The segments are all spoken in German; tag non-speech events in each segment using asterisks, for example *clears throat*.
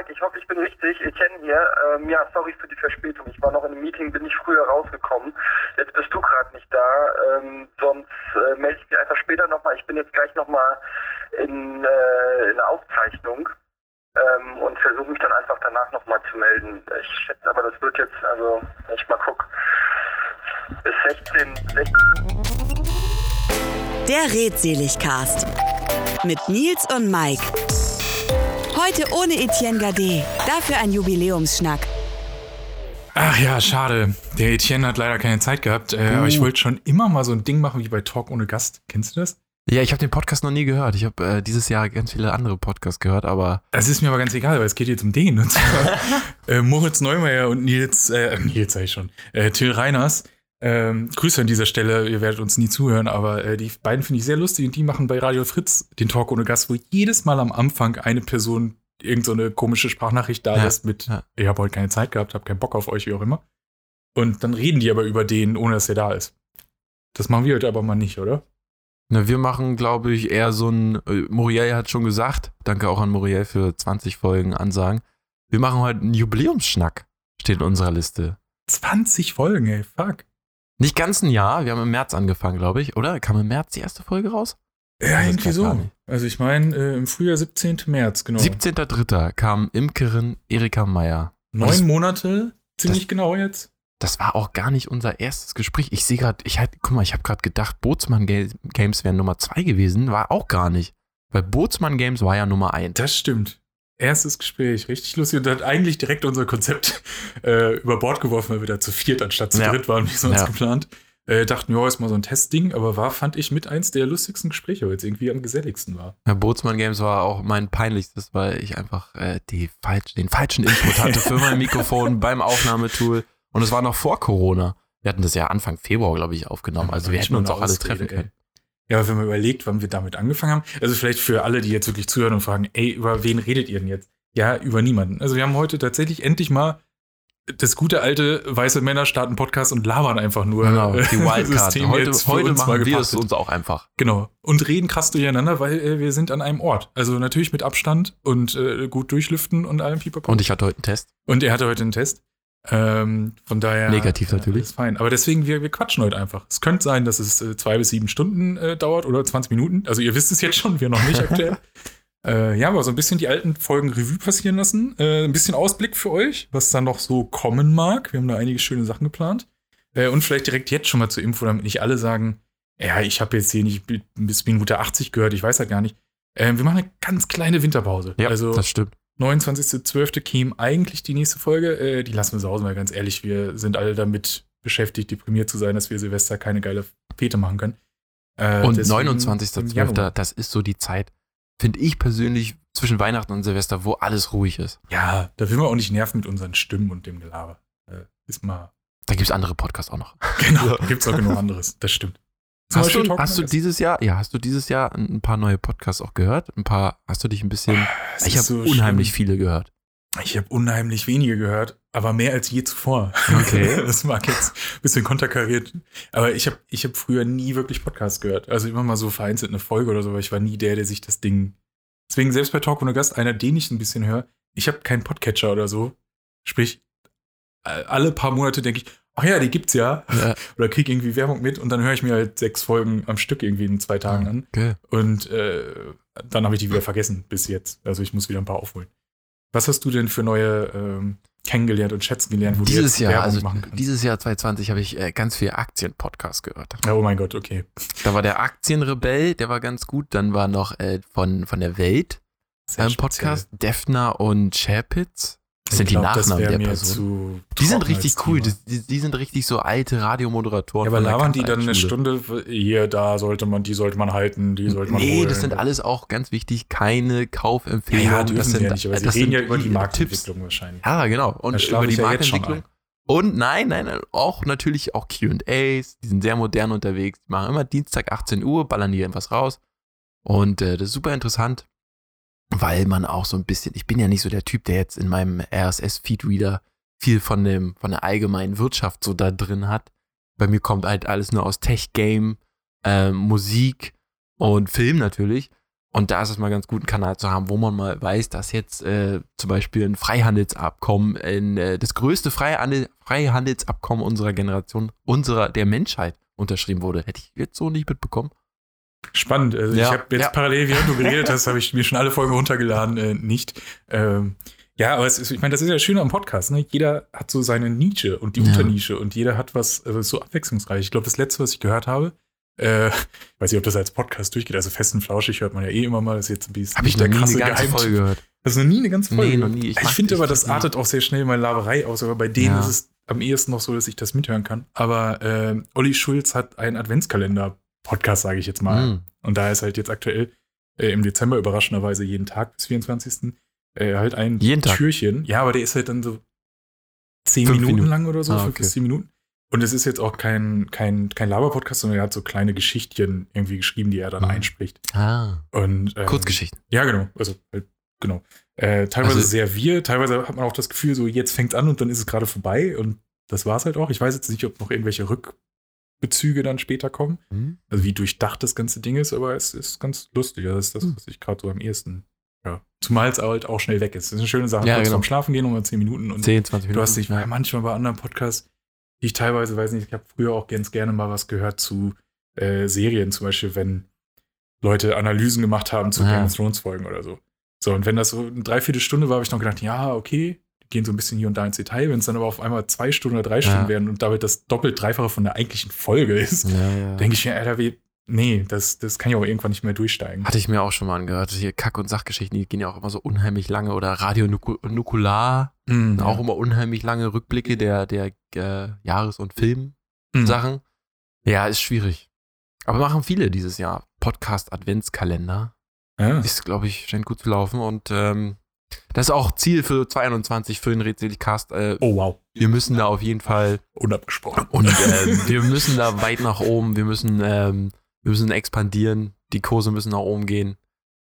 Mike, ich hoffe, ich bin richtig. Etienne hier. Ähm, ja, sorry für die Verspätung. Ich war noch in einem Meeting, bin nicht früher rausgekommen. Jetzt bist du gerade nicht da. Ähm, sonst äh, melde ich mich einfach später nochmal. Ich bin jetzt gleich nochmal in, äh, in Aufzeichnung ähm, und versuche mich dann einfach danach nochmal zu melden. Ich schätze aber, das wird jetzt, also, wenn ich mal gucke, bis 16, 16. Der Redseligcast mit Nils und Mike. Heute ohne Etienne Gade, dafür ein Jubiläumsschnack. Ach ja, schade. Der Etienne hat leider keine Zeit gehabt, äh, aber ich wollte schon immer mal so ein Ding machen wie bei Talk ohne Gast. Kennst du das? Ja, ich habe den Podcast noch nie gehört. Ich habe äh, dieses Jahr ganz viele andere Podcasts gehört, aber. Das ist mir aber ganz egal, weil es geht jetzt um den. Und zwar *laughs* äh, Moritz Neumeier und Nils, äh, Nils sag ich schon, äh, Till Reiners. Ähm, Grüße an dieser Stelle, ihr werdet uns nie zuhören, aber äh, die beiden finde ich sehr lustig und die machen bei Radio Fritz den Talk ohne Gast, wo jedes Mal am Anfang eine Person irgendeine so komische Sprachnachricht da Ja, lässt mit, ja. ich habe heute keine Zeit gehabt, habe keinen Bock auf euch, wie auch immer. Und dann reden die aber über den, ohne dass er da ist. Das machen wir heute aber mal nicht, oder? Na, wir machen, glaube ich, eher so ein. Äh, Muriel hat schon gesagt, danke auch an Muriel für 20 Folgen Ansagen. Wir machen heute einen Jubiläumsschnack, steht in unserer Liste. 20 Folgen, ey, fuck. Nicht ganz ein Jahr, wir haben im März angefangen, glaube ich, oder? Kam im März die erste Folge raus? Ja, irgendwie so. Also ich meine, äh, im Frühjahr 17. März, genau. 17.03. kam Imkerin Erika Meier. Neun das- Monate, ziemlich das- genau jetzt. Das war auch gar nicht unser erstes Gespräch. Ich sehe gerade, ich halt, guck mal, ich habe gerade gedacht, Bootsmann Ga- Games wären Nummer zwei gewesen, war auch gar nicht. Weil Bootsmann Games war ja Nummer eins. Das stimmt. Erstes Gespräch, richtig lustig. Und hat eigentlich direkt unser Konzept *laughs* äh, über Bord geworfen, weil wir da zu viert anstatt zu Ja. dritt waren, wie sonst Ja. geplant. Äh, dachten, ja, ist mal so ein Testding, aber war, fand ich, mit eins der lustigsten Gespräche, weil es irgendwie am geselligsten war. Ja, Bootsmann Games war auch mein peinlichstes, weil ich einfach äh, falsch, den falschen Input hatte für mein *laughs* Mikrofon beim Aufnahmetool. Und es war noch vor Corona. Wir hatten das ja Anfang Februar, glaube ich, aufgenommen. Also wir hätten uns auch alle treffen können. Ja, aber wenn man überlegt, wann wir damit angefangen haben, also vielleicht für alle, die jetzt wirklich zuhören und fragen, ey, über wen redet ihr denn jetzt? Ja, über niemanden. Also wir haben heute tatsächlich endlich mal das gute alte weiße Männer starten Podcast und labern einfach nur. Genau, die *laughs* Wildcard. Heute, heute machen wir es uns auch einfach. Genau. Und reden krass durcheinander, weil äh, wir sind an einem Ort. Also natürlich mit Abstand und äh, gut durchlüften und allem Pipapo. Und ich hatte heute einen Test. Und er hatte heute einen Test. Ähm, von daher. Negativ äh, natürlich. Ist fein. Aber deswegen, wir, wir quatschen heute einfach. Es könnte sein, dass es äh, zwei bis sieben Stunden äh, dauert oder 20 Minuten. Also ihr wisst es jetzt schon, wir noch nicht aktuell. *laughs* Äh, ja, aber so ein bisschen die alten Folgen Revue passieren lassen. Äh, ein bisschen Ausblick für euch, was dann noch so kommen mag. Wir haben da einige schöne Sachen geplant. Äh, und vielleicht direkt jetzt schon mal zur Info, damit nicht alle sagen, ja, ich habe jetzt hier nicht bi- bis Minute 80 gehört, ich weiß halt gar nicht. Wir machen eine ganz kleine Winterpause. Ja, also das stimmt. 29.12. käme eigentlich die nächste Folge. Äh, die lassen wir sausen, weil ganz ehrlich, wir sind alle damit beschäftigt, deprimiert zu sein, dass wir Silvester keine geile Fete machen können. Äh, Und deswegen im 29.12., Januar. das ist so die Zeit, finde ich persönlich, zwischen Weihnachten und Silvester, wo alles ruhig ist. Ja, da will man auch nicht nerven mit unseren Stimmen und dem Gelaber. Äh, ist mal. Da gibt es andere Podcasts auch noch. Genau, *laughs* gibt's auch genug anderes. Das stimmt. Zum Hast du, hast du dieses Jahr, ja, hast du dieses Jahr ein paar neue Podcasts auch gehört? Ein paar, hast du dich ein bisschen, Es ich habe so unheimlich schlimm. viele gehört. Ich habe unheimlich wenige gehört, aber mehr als je zuvor. Okay. *laughs* das mag jetzt ein bisschen konterkariert. Aber ich habe ich hab früher nie wirklich Podcasts gehört. Also immer mal so vereinzelt eine Folge oder so, aber ich war nie der, der sich das Ding. Deswegen selbst bei Talk ohne Gast, einer, den ich ein bisschen höre, ich habe keinen Podcatcher oder so. Sprich, alle paar Monate denke ich, ach ja, die gibt's ja. Ja, *laughs* Oder krieg irgendwie Werbung mit und dann höre ich mir halt sechs Folgen am Stück irgendwie in zwei Tagen an. okay. Und äh, dann habe ich die wieder vergessen bis jetzt. Also ich muss wieder ein paar aufholen. Was hast du denn für neue ähm, kennengelernt und schätzen gelernt, wo du Dieses jetzt Jahr, Werbung also machen kannst? dieses Jahr 2020 habe ich äh, ganz viel Aktien-Podcast gehört. Ja, oh mein Gott, okay. Da war der Aktienrebell, der war ganz gut. Dann war noch äh, von, von der Welt speziell. Podcast, Defner und Chapitz. Das sind glaub, die Nachnamen der Person. zu Die sind richtig cool. Die, die, sind richtig so alte Radiomoderatoren. Ja, aber labern die dann eine. Stunde, hier, da sollte man, die sollte man halten, die sollte man Nee, holen. das sind alles auch ganz wichtig, keine Ja, Kaufempfehlungen. ja, dürfen das sie sind, ja nicht, aber sie das reden sind ja über die Tipps. Marktentwicklung wahrscheinlich. Ja, genau. Und über die ja Marktentwicklung. Und nein, nein, nein, auch natürlich auch QAs, die sind sehr modern unterwegs, die machen immer Dienstag 18 Uhr, ballern hier irgendwas raus. Und äh, das ist super interessant, weil man auch so ein bisschen, ich bin ja nicht so der Typ, der jetzt in meinem RSS-Feed-Reader viel von, dem, von der allgemeinen Wirtschaft so da drin hat. Bei mir kommt halt alles nur aus Tech-Game, ähm, Musik und Film natürlich. Und da ist es mal ganz gut, einen Kanal zu haben, wo man mal weiß, dass jetzt äh, zum Beispiel ein Freihandelsabkommen, ein, äh, das größte Freihandel, Freihandelsabkommen unserer Generation, unserer, der Menschheit unterschrieben wurde. Hätte ich jetzt so nicht mitbekommen. Spannend. Also Ja. ich habe jetzt Ja. parallel, während du geredet *laughs* hast, habe ich mir schon alle Folgen runtergeladen, äh, nicht. Ähm, ja, aber es ist, ich meine, das ist ja das Schöne am Podcast. Ne? Jeder hat so seine Nische und die Ja. Unternische und jeder hat was äh, so abwechslungsreich. Ich glaube, das letzte, was ich gehört habe, äh, ich *laughs* weiß nicht, ob das als Podcast durchgeht, also fest und flauschig hört man ja eh immer mal, das ist jetzt ein bisschen Habe ich noch nie eine ganze Folge gehört. Hast du noch nie eine ganze Folge? Nee, noch gehört? nie. Ich Ich, finde aber, das artet auch sehr schnell meine Laberei aus, aber bei denen Ja. ist es am ehesten noch so, dass ich das mithören kann. Aber äh, Olli Schulz hat einen Adventskalender-Podcast, sage ich jetzt mal. Mm. Und da ist halt jetzt aktuell äh, im Dezember überraschenderweise jeden Tag bis 24. Äh, halt ein Jeden Tag? Türchen. Ja, aber der ist halt dann so zehn Minuten, Minuten. lang oder so, Ah, fünf okay. bis zehn Minuten. Und es ist jetzt auch kein, kein, kein Laber-Podcast, sondern er hat so kleine Geschichtchen irgendwie geschrieben, die er dann Mhm. einspricht. Ah, Und, ähm, Kurzgeschichten. ja, genau. Also, halt, genau. Äh, teilweise Also- sehr wir, teilweise hat man auch das Gefühl, so jetzt fängt an und dann ist es gerade vorbei und das war's halt auch. Ich weiß jetzt nicht, ob noch irgendwelche Rückbezüge dann später kommen. Hm? Also wie durchdacht das ganze Ding ist, aber es ist ganz lustig. Also Das ist das, Hm. was ich gerade so am ehesten, ja. Zumal es halt auch schnell weg ist. Das ist eine schöne Sache. Ja, Kurz genau. vorm Schlafen gehen, um 10 Minuten und 10, 20 Minuten. du hast dich ja. manchmal bei anderen Podcasts, die ich teilweise, weiß nicht, ich habe früher auch ganz gerne mal was gehört zu äh, Serien, zum Beispiel, wenn Leute Analysen gemacht haben zu Ja. Game of Thrones Folgen oder so. So, und wenn das so eine Dreiviertelstunde war, habe ich noch gedacht, ja, okay, gehen so ein bisschen hier und da ins Detail. Wenn es dann aber auf einmal zwei Stunden oder drei Stunden Ja. werden und damit das doppelt, dreifache von der eigentlichen Folge ist, Ja, denke ich mir, Alter, wie, nee, das, das kann ja auch irgendwann nicht mehr durchsteigen. Hatte ich mir auch schon mal angehört. Hier Kack- und Sachgeschichten, die gehen ja auch immer so unheimlich lange. Oder Radio Nuku Nukular, Mhm, auch immer unheimlich lange Rückblicke der, der äh, Jahres- und Filmsachen. Mhm. Ja, ist schwierig. Aber machen viele dieses Jahr. Podcast-Adventskalender. Ja. Ist, glaube ich, scheint gut zu laufen. Und ähm, das ist auch Ziel für 22 für den Redselig-Cast. Äh, Oh, wow. Wir müssen da auf jeden Fall Unabgesprochen. Und *laughs* ähm, wir müssen da weit nach oben, wir müssen, ähm, wir müssen expandieren, die Kurse müssen nach oben gehen,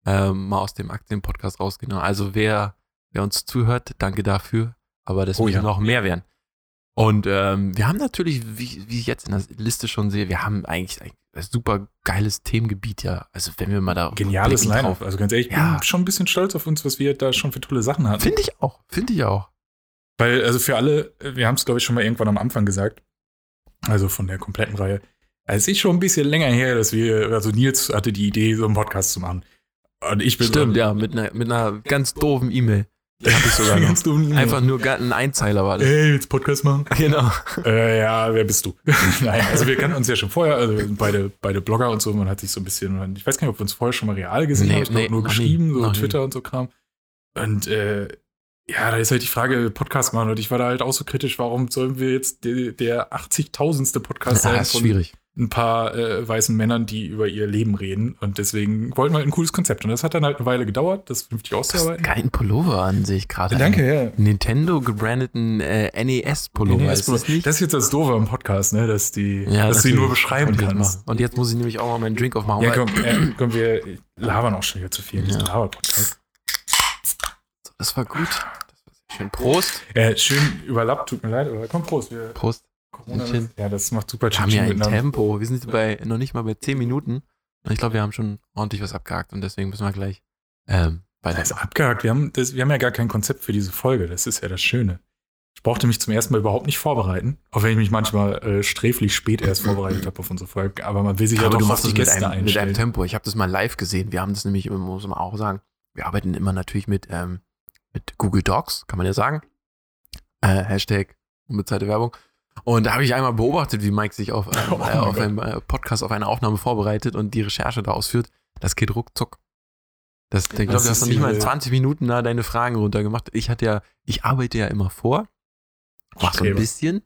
ähm, mal aus dem Aktienpodcast rausgehen. Also wer, wer uns zuhört, danke dafür, aber das Oh müssen ja. noch mehr werden. Und ähm, wir haben natürlich, wie, wie ich jetzt in der Liste schon sehe, wir haben eigentlich ein, ein super geiles Themengebiet, ja. Also wenn wir mal da Geniales Line-Up. drauf- Also ganz ehrlich, ich Ja. bin schon ein bisschen stolz auf uns, was wir da schon für tolle Sachen hatten. Finde ich auch, finde ich auch. Weil, also für alle, wir haben es, glaube ich, schon mal irgendwann am Anfang gesagt, also von der kompletten Reihe. Es ist schon ein bisschen länger her, dass wir, also Nils hatte die Idee, so einen Podcast zu machen. Und ich bin Stimmt, ja, mit einer, mit einer ganz doofen E-Mail. Die habe ich sogar *laughs* noch. Dumm. Einfach nur ein Einzeiler war das. Ey, jetzt Podcast machen? *laughs* Genau. Äh, ja, wer bist du? *laughs* Nein, also wir kannten uns ja schon vorher, also beide, beide Blogger und so, man hat sich so ein bisschen, ich weiß gar nicht, ob wir uns vorher schon mal real gesehen Nee, haben, ich nee, nur noch geschrieben, nie, so noch nie. Twitter und so Kram. Und äh, ja, da ist halt die Frage, Podcast machen und ich war da halt auch so kritisch, warum sollen wir jetzt der, der 80.000. Podcast Ja, sein ist von schwierig. Ein paar äh, weißen Männern, die über ihr Leben reden und deswegen wollten wir halt ein cooles Konzept und das hat dann halt eine Weile gedauert, das vernünftig auszuarbeiten. geilen Pullover an sich gerade. Danke, ja. Nintendo gebrandeten äh, NES-Pullover. das, ist das nicht? ist jetzt das Doofe am Podcast, ne? dass, die, Ja, dass du ihn nur beschreiben kannst. und jetzt muss ich nämlich auch mal meinen Drink aufmachen. Ja, komm, äh, komm, wir labern auch schon wieder zu viel in diesem Ja. Laber-Podcast. Das war gut. Das war schön. Prost. Äh, schön überlappt, tut mir leid, aber komm, Prost. Wir, Prost. Corona, Mädchen. ja, das macht super Wir haben ja ein. Tempo. Wir sind bei, noch nicht mal bei 10 Minuten. Und ich glaube, wir haben schon ordentlich was abgehakt. Und deswegen müssen wir gleich ähm, Das ist weiter. abgehakt. Wir haben, das, wir haben ja gar kein Konzept für diese Folge. Das ist ja das Schöne. Ich brauchte mich zum ersten Mal überhaupt nicht vorbereiten, auch wenn ich mich manchmal äh, sträflich spät erst vorbereitet habe auf unsere Folge. Aber man will sich ja doch machst die das mit Gäste einem, mit einem einstellen. Tempo. Ich habe das mal live gesehen. Wir haben das nämlich, muss man auch sagen, wir arbeiten immer natürlich mit, ähm, mit Google Docs, kann man ja sagen. Äh, Hashtag unbezahlte Werbung. Und da habe ich einmal beobachtet, wie Mike sich auf, ähm, *laughs* Oh äh, auf einem äh, Podcast, auf eine Aufnahme vorbereitet und die Recherche da ausführt. Das geht ruckzuck. Das, ich glaube, du hast noch nicht mal in diese- 20 Minuten da deine Fragen runtergemacht. Ich hatte ja, ich arbeite ja immer vor, mach so ein bisschen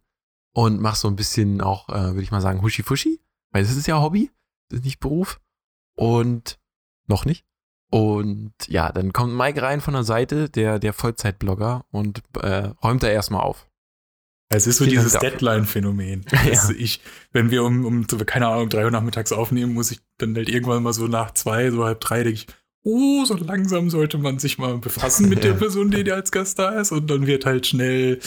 und mach so ein bisschen auch, äh, würde ich mal sagen, Huschi-Fuschi, weil das ist ja Hobby, das ist nicht Beruf und noch nicht. Und ja, dann kommt Mike rein von der Seite, der, der Vollzeitblogger und äh, räumt da erstmal auf. Es ist so Vielen dieses. Deadline-Phänomen. *laughs* Ja. Dass Ich, wenn wir um, um, keine Ahnung, drei Uhr nachmittags aufnehmen, muss ich dann halt irgendwann mal so nach zwei, so halb drei, denke ich, oh, so langsam sollte man sich mal befassen mit der. *laughs* Person, die da als Gast da ist. Und dann wird halt schnell,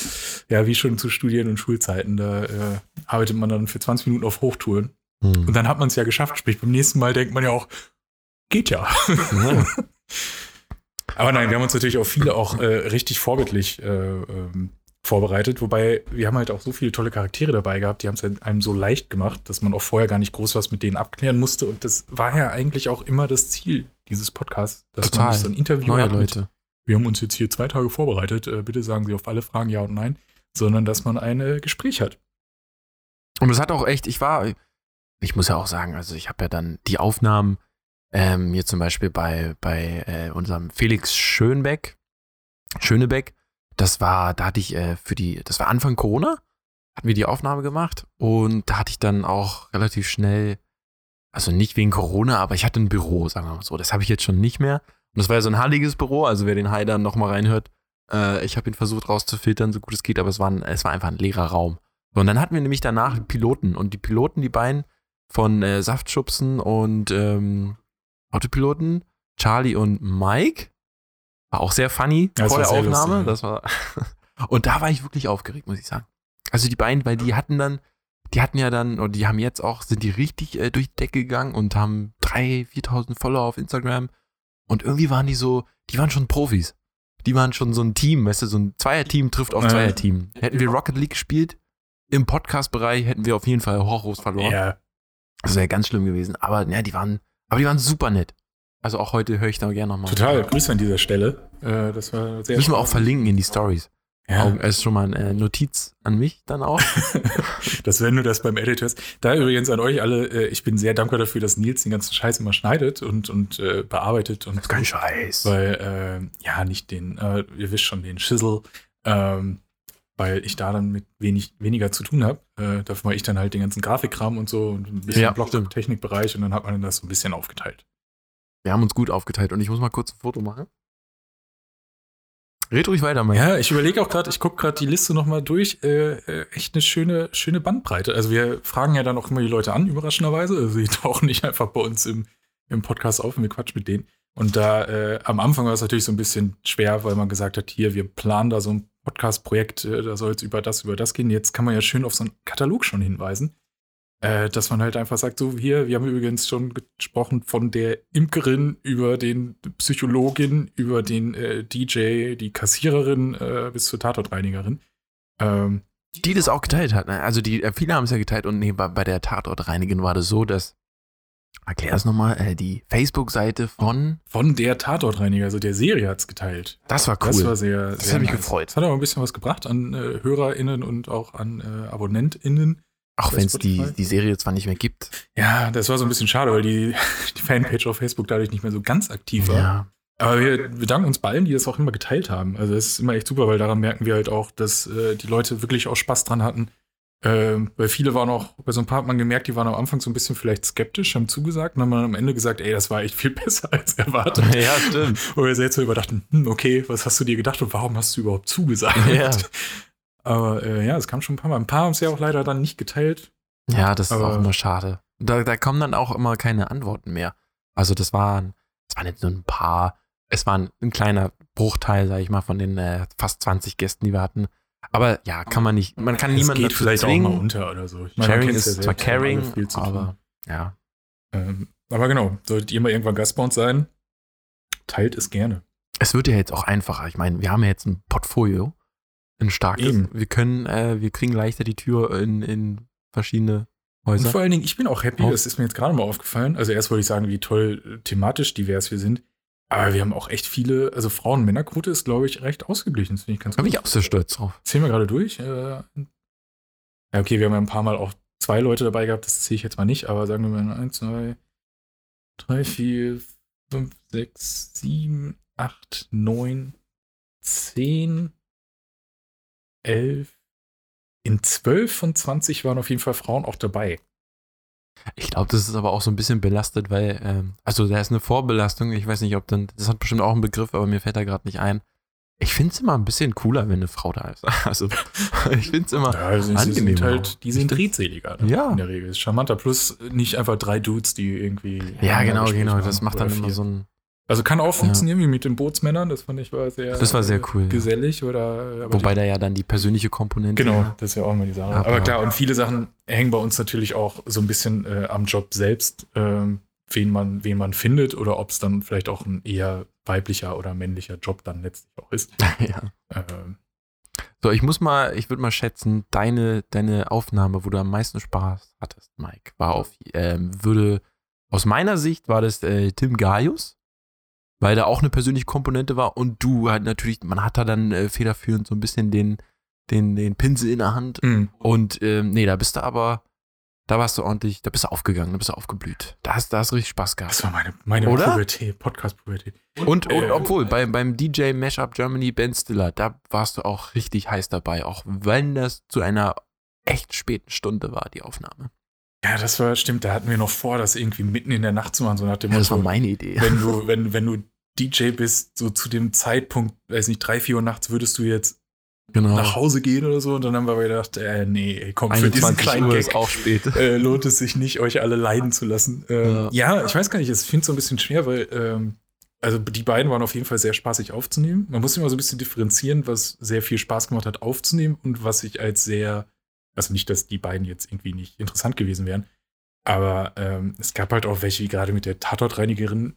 ja, wie schon zu Studien- und Schulzeiten, da äh, arbeitet man dann für 20 Minuten auf Hochtouren. Und dann hat man es ja geschafft. Sprich, beim nächsten Mal denkt man ja auch, geht ja. Ja. *laughs* Aber nein, wir haben uns natürlich auch viele auch äh, richtig vorbildlich äh, ähm, vorbereitet, wobei wir haben halt auch so viele tolle Charaktere dabei gehabt, die haben es halt einem so leicht gemacht, dass man auch vorher gar nicht groß was mit denen abklären musste und das war ja eigentlich auch immer das Ziel dieses Podcasts, dass Total. man so ein Interview Neue hat Leute. wir haben uns jetzt hier zwei Tage vorbereitet, äh, bitte sagen Sie auf alle Fragen ja und nein, sondern dass man ein äh, Gespräch hat. Und es hat auch echt, ich war, ich muss ja auch sagen, also ich habe ja dann die Aufnahmen ähm, hier zum Beispiel bei, bei äh, unserem Felix Schönbeck, Schönebeck, das war, da hatte ich äh, für die, das war Anfang Corona, hatten wir die Aufnahme gemacht und da hatte ich dann auch relativ schnell, also nicht wegen Corona, aber ich hatte ein Büro, sagen wir mal so. Das habe ich jetzt schon nicht mehr. Und das war ja so ein halliges Büro, also wer den Hai dann nochmal reinhört, äh, ich habe ihn versucht rauszufiltern, so gut es geht, aber es war, ein, es war einfach ein leerer Raum. Und dann hatten wir nämlich danach Piloten und die Piloten, die beiden von äh, Saftschubsen und ähm, Autopiloten, Charlie und Mike, war auch sehr funny Ja, das vor der Aufnahme. lustig, ja. das war *laughs* und da war ich wirklich aufgeregt, muss ich sagen. Also die beiden, weil die hatten dann, die hatten ja dann, und die haben jetzt auch, sind die richtig äh, durch die Decke gegangen und haben 3.000, 4.000 Follower auf Instagram. Und irgendwie waren die so, die waren schon Profis. Die waren schon so ein Team, weißt du, so ein Zweierteam trifft auf. Zweierteam. Hätten wir Rocket League gespielt, im Podcast-Bereich hätten wir auf jeden Fall Horrors verloren. Ja, Das wäre ganz schlimm gewesen. Aber ja, die waren, aber die waren super nett. Also auch heute höre ich da gerne nochmal. total. Grüße an dieser Stelle. Äh, das war sehr Müssen wir auch verlinken in die Stories. Ja. Auch, es ist schon mal eine äh, Notiz an mich dann auch. *laughs* Das wenn du das beim Edit hörst. Da übrigens an euch alle, äh, ich bin sehr dankbar dafür, dass Nils den ganzen Scheiß immer schneidet und, und äh, bearbeitet. Und Scheiß. Weil, äh, ja, nicht den, äh, ihr wisst schon, den Schissel, ähm, weil ich da dann mit wenig, weniger zu tun habe. Äh, dafür mache ich dann halt den ganzen Grafikkram und so und ein bisschen Ja, Blog stimmt. Technikbereich und dann hat man das so ein bisschen aufgeteilt. Wir haben uns gut aufgeteilt und ich muss mal kurz ein Foto machen. Red ruhig weiter, Mike. Ja, ich überlege auch gerade, ich gucke gerade die Liste nochmal durch. Äh, äh, echt eine schöne, schöne Bandbreite. Also wir fragen ja dann auch immer die Leute an, überraschenderweise. Also die *laughs* tauchen nicht einfach bei uns im, im Podcast auf und wir quatschen mit denen. Und da äh, am Anfang war es natürlich so ein bisschen schwer, weil man gesagt hat, hier, wir planen da so ein Podcast-Projekt, äh, da soll es über das, über das gehen. Jetzt kann man ja schön auf so einen Katalog schon hinweisen. Äh, dass man halt einfach sagt, so hier, wir haben übrigens schon gesprochen von der Imkerin über den Psychologin, über den äh, DJ, die Kassiererin äh, bis zur Tatortreinigerin. Ähm, Die das auch geteilt hat. Ne? Also die, äh, viele haben es ja geteilt und nee, bei, bei der Tatortreinigen war das so, dass, erklär es nochmal, äh, die Facebook-Seite von, von der Tatortreiniger, also der Serie hat's geteilt. das war cool. Das war sehr, Das sehr hat mich nice. gefreut. Das hat auch ein bisschen was gebracht an äh, HörerInnen und auch an äh, AbonnentInnen. Auch wenn es die, die Serie zwar nicht mehr gibt. Ja, das war so ein bisschen schade, weil die, *laughs* die Fanpage auf Facebook dadurch nicht mehr so ganz aktiv war. Ja. Aber wir bedanken uns bei allen, die das auch immer geteilt haben. Also es ist immer echt super, weil daran merken wir halt auch, dass äh, die Leute wirklich auch Spaß dran hatten. Ähm, weil viele waren auch, bei so ein paar hat man gemerkt, die waren am Anfang so ein bisschen vielleicht skeptisch, haben zugesagt und haben dann am Ende gesagt, ey, das war echt viel *laughs* besser als erwartet. *laughs* ja, stimmt. Wo wir selbst so überdachten, hm, okay, was hast du dir gedacht und warum hast du überhaupt zugesagt? Ja. Aber äh, ja, es kam schon ein paar Mal. Ein paar haben es ja auch leider dann nicht geteilt. Ja, das ist auch immer schade. Da, da kommen dann auch immer keine Antworten mehr. Also das waren, das waren jetzt nur ein paar, es war ein, ein kleiner Bruchteil, sag ich mal, von den äh, fast 20 Gästen, die wir hatten. Aber ja, kann man nicht, man kann Es niemanden geht vielleicht auch zwingen. mal unter oder so. Ich meine, Sharing ist ja zwar caring, viel zu tun. aber ja. Ähm, aber genau, solltet ihr mal irgendwann Gast bei uns sein, teilt es gerne. Es wird ja jetzt auch einfacher. Ich meine, wir haben ja jetzt ein Portfolio, ein starkes. Eben. Wir können, äh, wir kriegen leichter die Tür in, in verschiedene Und Häuser. vor allen Dingen, ich bin auch happy, Auch. das ist mir jetzt gerade mal aufgefallen. Also erst wollte ich sagen, wie toll äh, thematisch divers wir sind. Aber wir haben auch echt viele, also Frauen-Männer-Quote ist, glaube ich, recht ausgeglichen. Das finde ich ganz Da bin ich auch sehr stolz drauf. Zählen wir gerade durch. Äh, ja, okay, wir haben ja ein paar Mal auch zwei Leute dabei gehabt, das zähle ich jetzt mal nicht, aber sagen wir mal 1, 2, 3, 4, 5, 6, 7, 8, 9, 10, 11. In 12 von 20 waren auf jeden Fall Frauen auch dabei. Ich glaube, das ist aber auch so ein bisschen belastet, weil, ähm, also da ist eine Vorbelastung. Ich weiß nicht, ob dann, das hat bestimmt auch einen Begriff, aber mir fällt da gerade nicht ein. Ich finde es immer ein bisschen cooler, wenn eine Frau da ist. *laughs* Also, ich finde es immer. Ja, also angenehm sind halt, die sind redseliger ne? Ja. in der Regel. Ist charmanter. Plus nicht einfach drei Dudes, die irgendwie. Ja, genau, genau. Das macht dann immer vier. so ein. Also kann auch funktionieren wie mit den Bootsmännern. Das fand ich war sehr. Das war sehr äh, cool, ja. Gesellig oder. aber Wobei da ja dann die persönliche Komponente. Genau, das ist ja auch immer die Sache. Aber- Aber, klar, und viele Sachen hängen bei uns natürlich auch so ein bisschen äh, am Job selbst. Ähm, wen man, wen man findet oder ob es dann vielleicht auch ein eher weiblicher oder männlicher Job dann letztlich auch ist. *laughs* ja. Ähm, So, ich muss mal, ich würde mal schätzen, deine, deine Aufnahme, wo du am meisten Spaß hattest, Mike, war auf, ähm, würde, aus meiner Sicht war das äh, Tim Gaius, weil da auch eine persönliche Komponente war und du halt natürlich, man hat da dann äh, federführend so ein bisschen den, den, den Pinsel in der Hand mh. und ähm, nee, da bist du aber, da warst du ordentlich, da bist du aufgegangen, da bist du aufgeblüht. Da hast, da hast du richtig Spaß gehabt. das war meine, meine Oder? Pubertät, Podcast-Pubertät. Und, und Äh, obwohl, bei, beim DJ Mashup Germany Ben Stiller, da warst du auch richtig heiß dabei, auch wenn das zu einer echt späten Stunde war, die Aufnahme. Ja, das war, stimmt, da hatten wir noch vor, das irgendwie mitten in der Nacht zu machen, so nach dem Ja, das war meine Idee. wenn du, wenn, wenn du DJ bist, so zu dem Zeitpunkt, weiß nicht, drei, vier Uhr nachts würdest du jetzt Genau. nach Hause gehen oder so und dann haben wir gedacht, äh, nee, komm, für diesen 21 kleinen Uhr Gag auch spät. äh, lohnt es sich nicht, euch alle leiden zu lassen. Ähm, ja. ich weiß gar nicht, ich finde es so ein bisschen schwer, weil ähm, also die beiden waren auf jeden Fall sehr spaßig aufzunehmen. Man muss immer so ein bisschen differenzieren, was sehr viel Spaß gemacht hat aufzunehmen und was ich als sehr, also nicht, dass die beiden jetzt irgendwie nicht interessant gewesen wären, aber ähm, es gab halt auch welche, wie gerade mit der Tatortreinigerin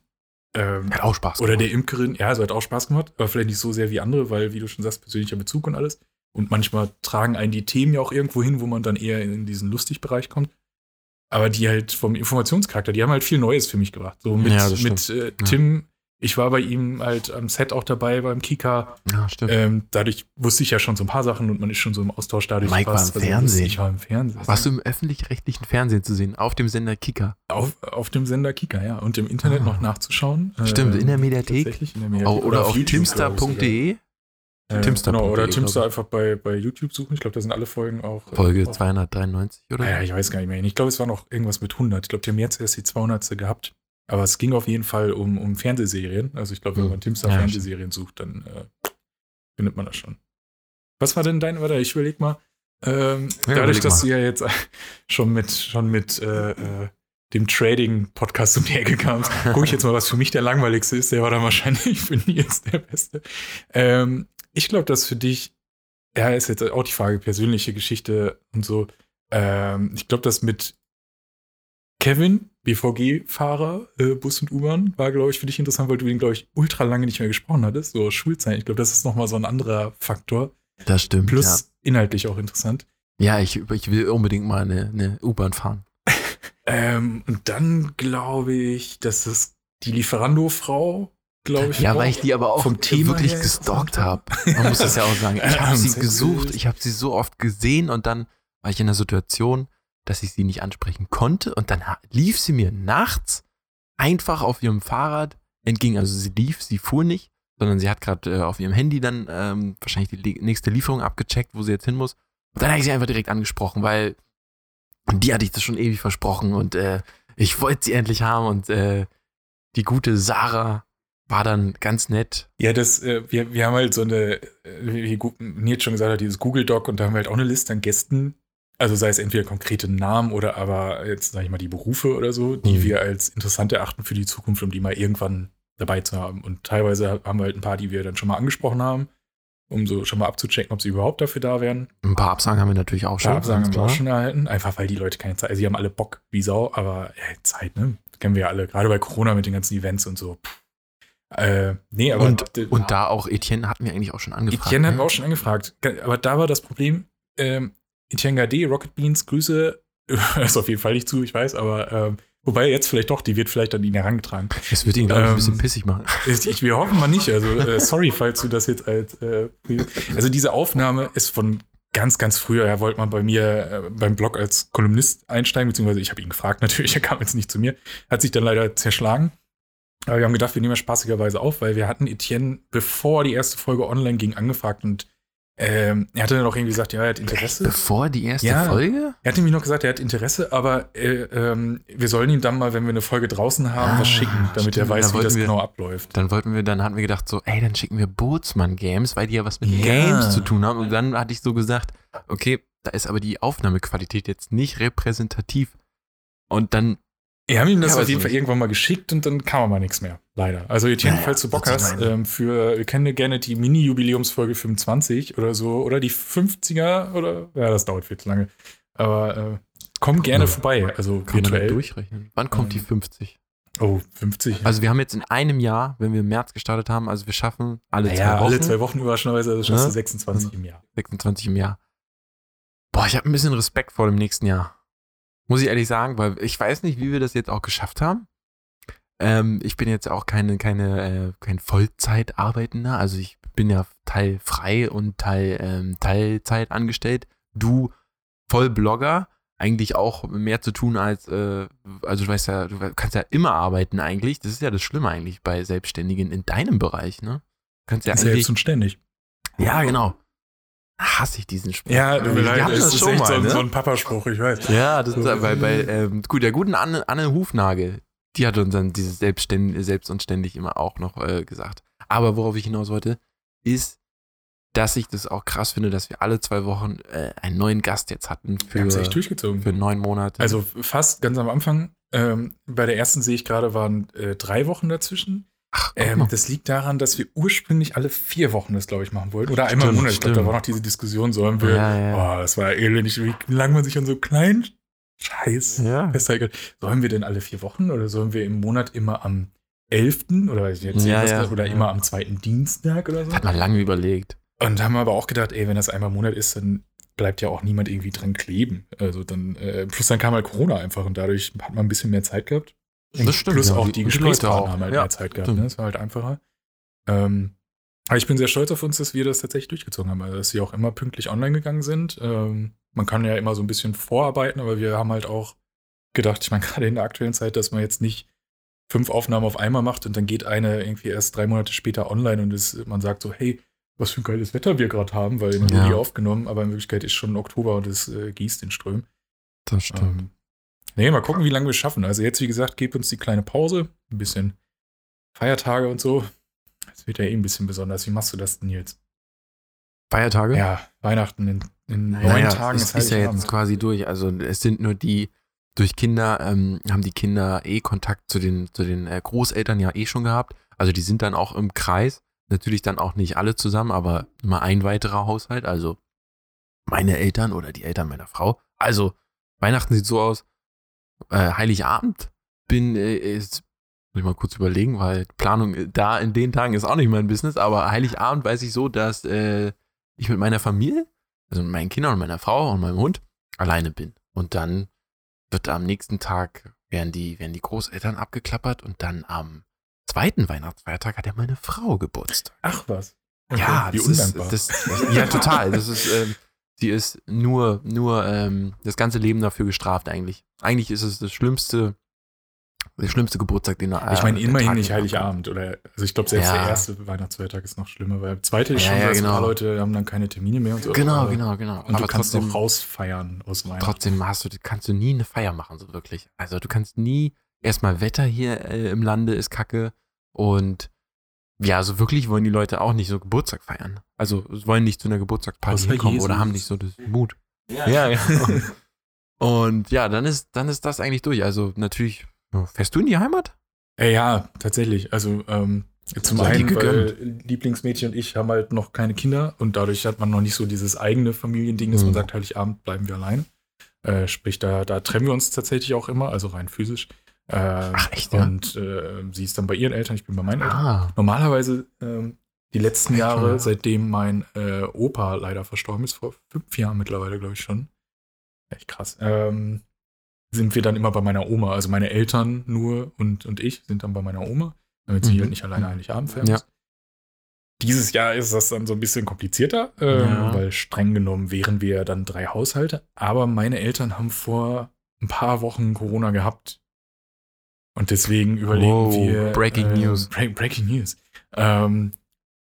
ähm, Hat auch Spaß oder gemacht. der Imkerin, ja, also hat auch Spaß gemacht, aber vielleicht nicht so sehr wie andere, weil, wie du schon sagst, persönlicher Bezug und alles. Und manchmal tragen einen die Themen ja auch irgendwo hin, wo man dann eher in diesen Lustig-Bereich kommt. Aber die halt vom Informationscharakter, die haben halt viel Neues für mich gebracht. So mit, Ja, mit äh, Tim, ich war bei ihm halt am Set auch dabei beim Kika. Ja, stimmt. Ähm, dadurch wusste ich ja schon so ein paar Sachen und man ist schon so im Austausch dadurch. Mike war im er Fernsehen. Ich war im Fernsehen. Warst du im öffentlich-rechtlichen Fernsehen zu sehen, auf dem Sender Kicker? auf, auf dem Sender Kika, ja. Und im Internet Ah. noch nachzuschauen. Stimmt, Ähm, in der Mediathek. Tatsächlich in der Mediathek. Au- oder auf YouTube, glaub ich sogar. timster.de, Äh, Timster.de, Genau, oder Timster einfach bei, bei YouTube suchen. Ich glaube, da sind alle Folgen auch. äh, Folge auch- 293 oder? Ja, ich weiß gar nicht mehr. Ich glaube, es war noch irgendwas mit 100. Ich glaube, die haben jetzt erst die 200. gehabt. Aber es ging auf jeden Fall um, um Fernsehserien. Also ich glaube, wenn Hm. man Timster Ja, Fernsehserien sucht, dann äh, findet man das schon. Was war denn dein, warte, ich überleg mal. Ähm, Ja, dadurch, dass mal. du ja jetzt *laughs* schon mit, schon mit äh, äh, dem Trading-Podcast um die Ecke kamst, *laughs* gucke ich jetzt mal, was für mich der langweiligste ist. Der war dann wahrscheinlich *laughs* für Nils der beste. Ähm, ich glaube, dass für dich, ja, ist jetzt auch die Frage, persönliche Geschichte und so. Ähm, ich glaube, dass mit Kevin, BVG-Fahrer, äh, Bus und U-Bahn, war, glaube ich, für dich interessant, weil du ihn, glaube ich, ultra lange nicht mehr gesprochen hattest, so Schulzeit. Ich glaube, das ist nochmal so ein anderer Faktor. Das stimmt. Plus inhaltlich auch interessant. ja, ja ich, ich will unbedingt mal eine, eine U-Bahn fahren. *laughs* Ähm, und dann glaube ich, dass es die Lieferando-Frau, glaube ich, Ja, weil ich die aber auch vom Thema wirklich gestalkt habe. Man muss das ja auch *laughs* sagen. Ich habe sie gesucht, ich habe sie so oft gesehen und dann war ich in der Situation, dass ich sie nicht ansprechen konnte und dann lief sie mir nachts einfach auf ihrem Fahrrad entgegen. Also sie lief, sie fuhr nicht, sondern sie hat gerade äh, auf ihrem Handy dann ähm, wahrscheinlich die nächste Lieferung abgecheckt, wo sie jetzt hin muss. Und dann habe ich sie einfach direkt angesprochen, weil die hatte ich das schon ewig versprochen und äh, ich wollte sie endlich haben und äh, die gute Sarah war dann ganz nett. Ja, das, äh, wir, wir haben halt so eine, äh, wie Nils schon gesagt hat, dieses Google Doc und da haben wir halt auch eine Liste an Gästen. Also sei es entweder konkrete Namen oder aber jetzt, sag ich mal, die Berufe oder so, die Mhm. wir als interessant erachten für die Zukunft, um die mal irgendwann dabei zu haben. Und teilweise haben wir halt ein paar, die wir dann schon mal angesprochen haben, um so schon mal abzuchecken, ob sie überhaupt dafür da wären. Ein paar Absagen haben wir natürlich auch Ein schon. paar Absagen haben wir auch schon erhalten, einfach weil die Leute keine Zeit, also sie haben alle Bock wie Sau, aber ja, Zeit, ne? Kennen wir ja alle, gerade bei Corona mit den ganzen Events und so. Äh, nee, aber Und, und da auch Etienne hatten wir eigentlich auch schon angefragt. Etienne hatten ne? wir auch schon angefragt. Aber da war das Problem, ähm, Etienne Gade, Rocket Beans, Grüße, *laughs* ist auf jeden Fall nicht zu, ich weiß, aber ähm, wobei jetzt vielleicht doch, die wird vielleicht an ihn herangetragen. Es wird ihn, glaube ich, ein bisschen Ähm, pissig machen. *laughs* Ich, wir hoffen mal nicht, also äh, sorry, falls du das jetzt als äh, also diese Aufnahme ist von ganz, ganz früher, er wollte mal bei mir äh, beim Blog als Kolumnist einsteigen, beziehungsweise ich habe ihn gefragt *laughs* natürlich, er kam jetzt nicht zu mir, hat sich dann leider zerschlagen. Aber wir haben gedacht, wir nehmen das spaßigerweise auf, weil wir hatten Etienne, bevor die erste Folge online ging, angefragt und ähm, er hatte dann auch irgendwie gesagt, ja, er hat Interesse. Bevor die erste Ja. Folge? Er hatte mir noch gesagt, er hat Interesse, aber äh, ähm, wir sollen ihm dann mal, wenn wir eine Folge draußen haben, Ah, was schicken, damit er stimmt, weiß, da wie das wir- genau abläuft. Dann wollten wir, dann hatten wir gedacht so, ey, dann schicken wir Bootsmann Games, weil die ja was mit Ja. Games zu tun haben. Und dann hatte ich so gesagt, okay, da ist aber die Aufnahmequalität jetzt nicht repräsentativ. Und dann, Wir haben ihm das Ja, auf weiß jeden Fall irgendwann mal geschickt und dann kam aber nichts mehr. Leider. Also Etienne, Naja, falls du Bock hast, ähm, für, wir kennen gerne die Mini-Jubiläumsfolge 25 oder so, oder die 50er oder, ja, das dauert viel zu lange. Aber äh, komm gerne Ja. vorbei, also kann man virtuell. durchrechnen. Wann kommt die Ähm, 50? Oh, 50. Also wir haben jetzt in einem Jahr, wenn wir im März gestartet haben, also wir schaffen alle ja, zwei Wochen, alle zwei Wochen überraschenderweise, also schaffst Ja. du 26 im Jahr. 26 im Jahr. Boah, ich habe ein bisschen Respekt vor dem nächsten Jahr. Muss ich ehrlich sagen, weil ich weiß nicht, wie wir das jetzt auch geschafft haben. Ähm, ich bin jetzt auch keine, keine, äh, kein Vollzeitarbeitender. Also ich bin ja Teil frei und Teil ähm, Teilzeit angestellt. Du Vollblogger, eigentlich auch mehr zu tun als, äh, also du weißt ja, du kannst ja immer arbeiten eigentlich. Das ist ja das Schlimme eigentlich bei Selbstständigen in deinem Bereich, ne? Du kannst ja. Selbst und ständig. Ja, genau. Hasse ich diesen Spruch. Ja, tut mir leid, das ist schon echt mal, so, ein- ne? so ein Papaspruch, ich weiß. Ja, das ist bei, bei ähm, gut, der guten Anne, Anne Hufnagel, die hat uns dann dieses Selbstständ, selbst und ständig immer auch noch äh, gesagt. Aber worauf ich hinaus wollte, ist, dass ich das auch krass finde, dass wir alle zwei Wochen äh, einen neuen Gast jetzt hatten Wir haben es echt für, durchgezogen. für neun Monate. Also fast ganz am Anfang. Ähm, bei der ersten sehe ich gerade, waren äh, drei Wochen dazwischen. Ach, Ähm, das liegt daran, dass wir ursprünglich alle vier Wochen das, glaube ich, machen wollten. Oder einmal im Stimmt, Monat. Ich glaube, da stimmt. war noch diese Diskussion, sollen wir. Ja, ja. Oh, das war elendig, wie lange man sich an so kleinen Scheiß Ja. kann. Sollen wir denn alle vier Wochen oder sollen wir im Monat immer am 11. oder weiß ich jetzt Ja, ja, das- oder immer am zweiten Dienstag oder so? Hat man lange überlegt. Und haben aber auch gedacht, ey, wenn das einmal im Monat ist, dann bleibt ja auch niemand irgendwie dran kleben. Also dann, äh, plus dann kam halt Corona einfach und dadurch hat man ein bisschen mehr Zeit gehabt. Das stimmt, Plus ja. auch Die- die Gesprächspartner haben halt Ja, mehr Zeit gehabt. Ne? Das war halt einfacher. Ähm, aber ich bin sehr stolz auf uns, dass wir das tatsächlich durchgezogen haben, also dass sie auch immer pünktlich online gegangen sind. Ähm, man kann ja immer so ein bisschen vorarbeiten, aber wir haben halt auch gedacht, ich meine, *laughs* gerade in der aktuellen Zeit, dass man jetzt nicht fünf Aufnahmen auf einmal macht und dann geht eine irgendwie erst drei Monate später online und es, man sagt so, hey, was für ein geiles Wetter wir gerade haben, weil im Ja. Juli aufgenommen, aber in Wirklichkeit ist schon Oktober und es äh, gießt in Strömen. Das stimmt. Ähm, nee, mal gucken, wie lange wir es schaffen. Also jetzt, wie gesagt, gebt uns die kleine Pause, ein bisschen Feiertage und so. Das wird ja eh ein bisschen besonders. Wie machst du das denn jetzt? Feiertage? Ja, Weihnachten in, in neun Naja, Tagen es ist ja Heiligabend. jetzt quasi durch. Also es sind nur die, durch Kinder ähm, haben die Kinder eh Kontakt zu den, zu den äh, Großeltern ja eh schon gehabt. Also die sind dann auch im Kreis. Natürlich dann auch nicht alle zusammen, aber immer ein weiterer Haushalt. Also meine Eltern oder die Eltern meiner Frau. Also Weihnachten sieht so aus. Äh, Heiligabend bin, äh, ist, muss ich mal kurz überlegen, weil Planung äh, da in den Tagen ist auch nicht mein Business. Aber Heiligabend weiß ich so, dass äh, ich mit meiner Familie also mit meinen Kindern und meiner Frau und meinem Hund alleine bin. Und dann wird am nächsten Tag werden die, werden die Großeltern abgeklappert und dann am zweiten Weihnachtsfeiertag hat ja meine Frau Geburtstag. Ach was. Ja, wie das ist, das, das, ja, total. Das ist, ähm, sie ist nur, nur ähm, das ganze Leben dafür gestraft eigentlich. Eigentlich ist es das schlimmste, der schlimmste Geburtstag, den er ich meine, der immerhin nicht Heiligabend. Oder, also ich glaube, selbst Ja. der erste Weihnachtsfeiertag ist noch schlimmer, weil der zweite ist Ja, schon, ja, dass ein paar genau. Leute haben dann keine Termine mehr und so. Genau, Aber- genau, genau. Und du kannst trotzdem, noch rausfeiern aus Weihnachten. trotzdem hast du, kannst du nie eine Feier machen, so wirklich. Also du kannst nie, erstmal Wetter hier äh, im Lande ist kacke und ja, so wirklich wollen die Leute auch nicht so Geburtstag feiern. Also wollen nicht zu einer Geburtstagsparty hinkommen oder haben nicht so das Mut. Ja, ja. *laughs* Und ja, dann ist, dann ist das eigentlich durch. Also natürlich, ja, fährst du in die Heimat? Äh, ja, tatsächlich. Also ähm, zum einen, weil Lieblingsmädchen und ich haben halt noch keine Kinder und dadurch hat man noch nicht so dieses eigene Familiending, dass man Mhm. sagt, Heiligabend bleiben wir allein. Äh, sprich, da, da trennen wir uns tatsächlich auch immer, also rein physisch. Äh, Ach, echt, ja? Und äh, sie ist dann bei ihren Eltern, ich bin bei meinen Eltern. Ah. Normalerweise ähm, die letzten Jahre, ja. seitdem mein äh, Opa leider verstorben ist, vor fünf Jahren mittlerweile, glaube ich schon. Echt krass. Ähm, sind wir dann immer bei meiner Oma. Also meine Eltern nur und, und ich sind dann bei meiner Oma, damit sie Mhm. halt nicht alleine Heiligabend feiern Ja. muss. Dieses Jahr ist das dann so ein bisschen komplizierter, ähm, Ja. weil streng genommen wären wir dann drei Haushalte. Aber meine Eltern haben vor ein paar Wochen Corona gehabt. Und deswegen überlegen Wow, wir. Breaking ähm, News. Break, Breaking News. Ähm,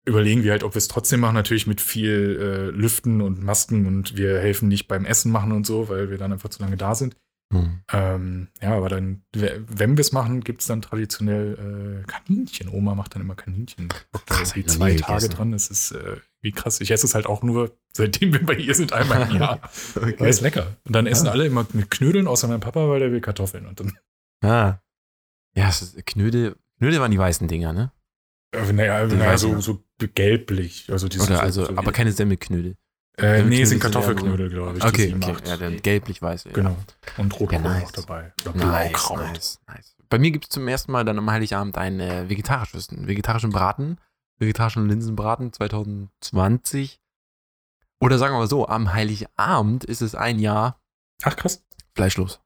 überlegen wir halt, ob wir es trotzdem machen, natürlich mit viel äh, Lüften und Masken und wir helfen nicht beim Essen machen und so, weil wir dann einfach zu lange da sind. Hm. Ähm, ja, aber dann, wenn wir es machen, gibt es dann traditionell äh, Kaninchen. Oma macht dann immer Kaninchen. Da Krass, noch zwei Tage dran. Das ist äh, wie krass. Ich esse es halt auch nur, seitdem wir bei ihr sind, einmal im Jahr. *laughs* Weil es lecker. Und dann essen Ja. alle immer mit Knödeln, außer mein Papa, weil der will Kartoffeln. Und dann, Ah. Ja, ist, Knödel, Knödel waren die weißen Dinger, ne? äh, naja, naja so, so gelblich. Also Oder so, also, so aber keine Semmelknödel. Äh, nee, sind Kartoffelknödel, glaube ich. die Okay, sie okay. macht. Ja, dann gelblich-weiß. Ja. Genau. Und Rotkohl Ja, nice. auch dabei. Oder Nice, Blaukraut. nice, nice. bei mir gibt es zum ersten Mal dann am Heiligabend einen äh, vegetarisches, einen vegetarischen Braten, vegetarischen Linsenbraten 2020. Oder sagen wir mal so, am Heiligabend ist es ein Jahr Ach, krass. fleischlos.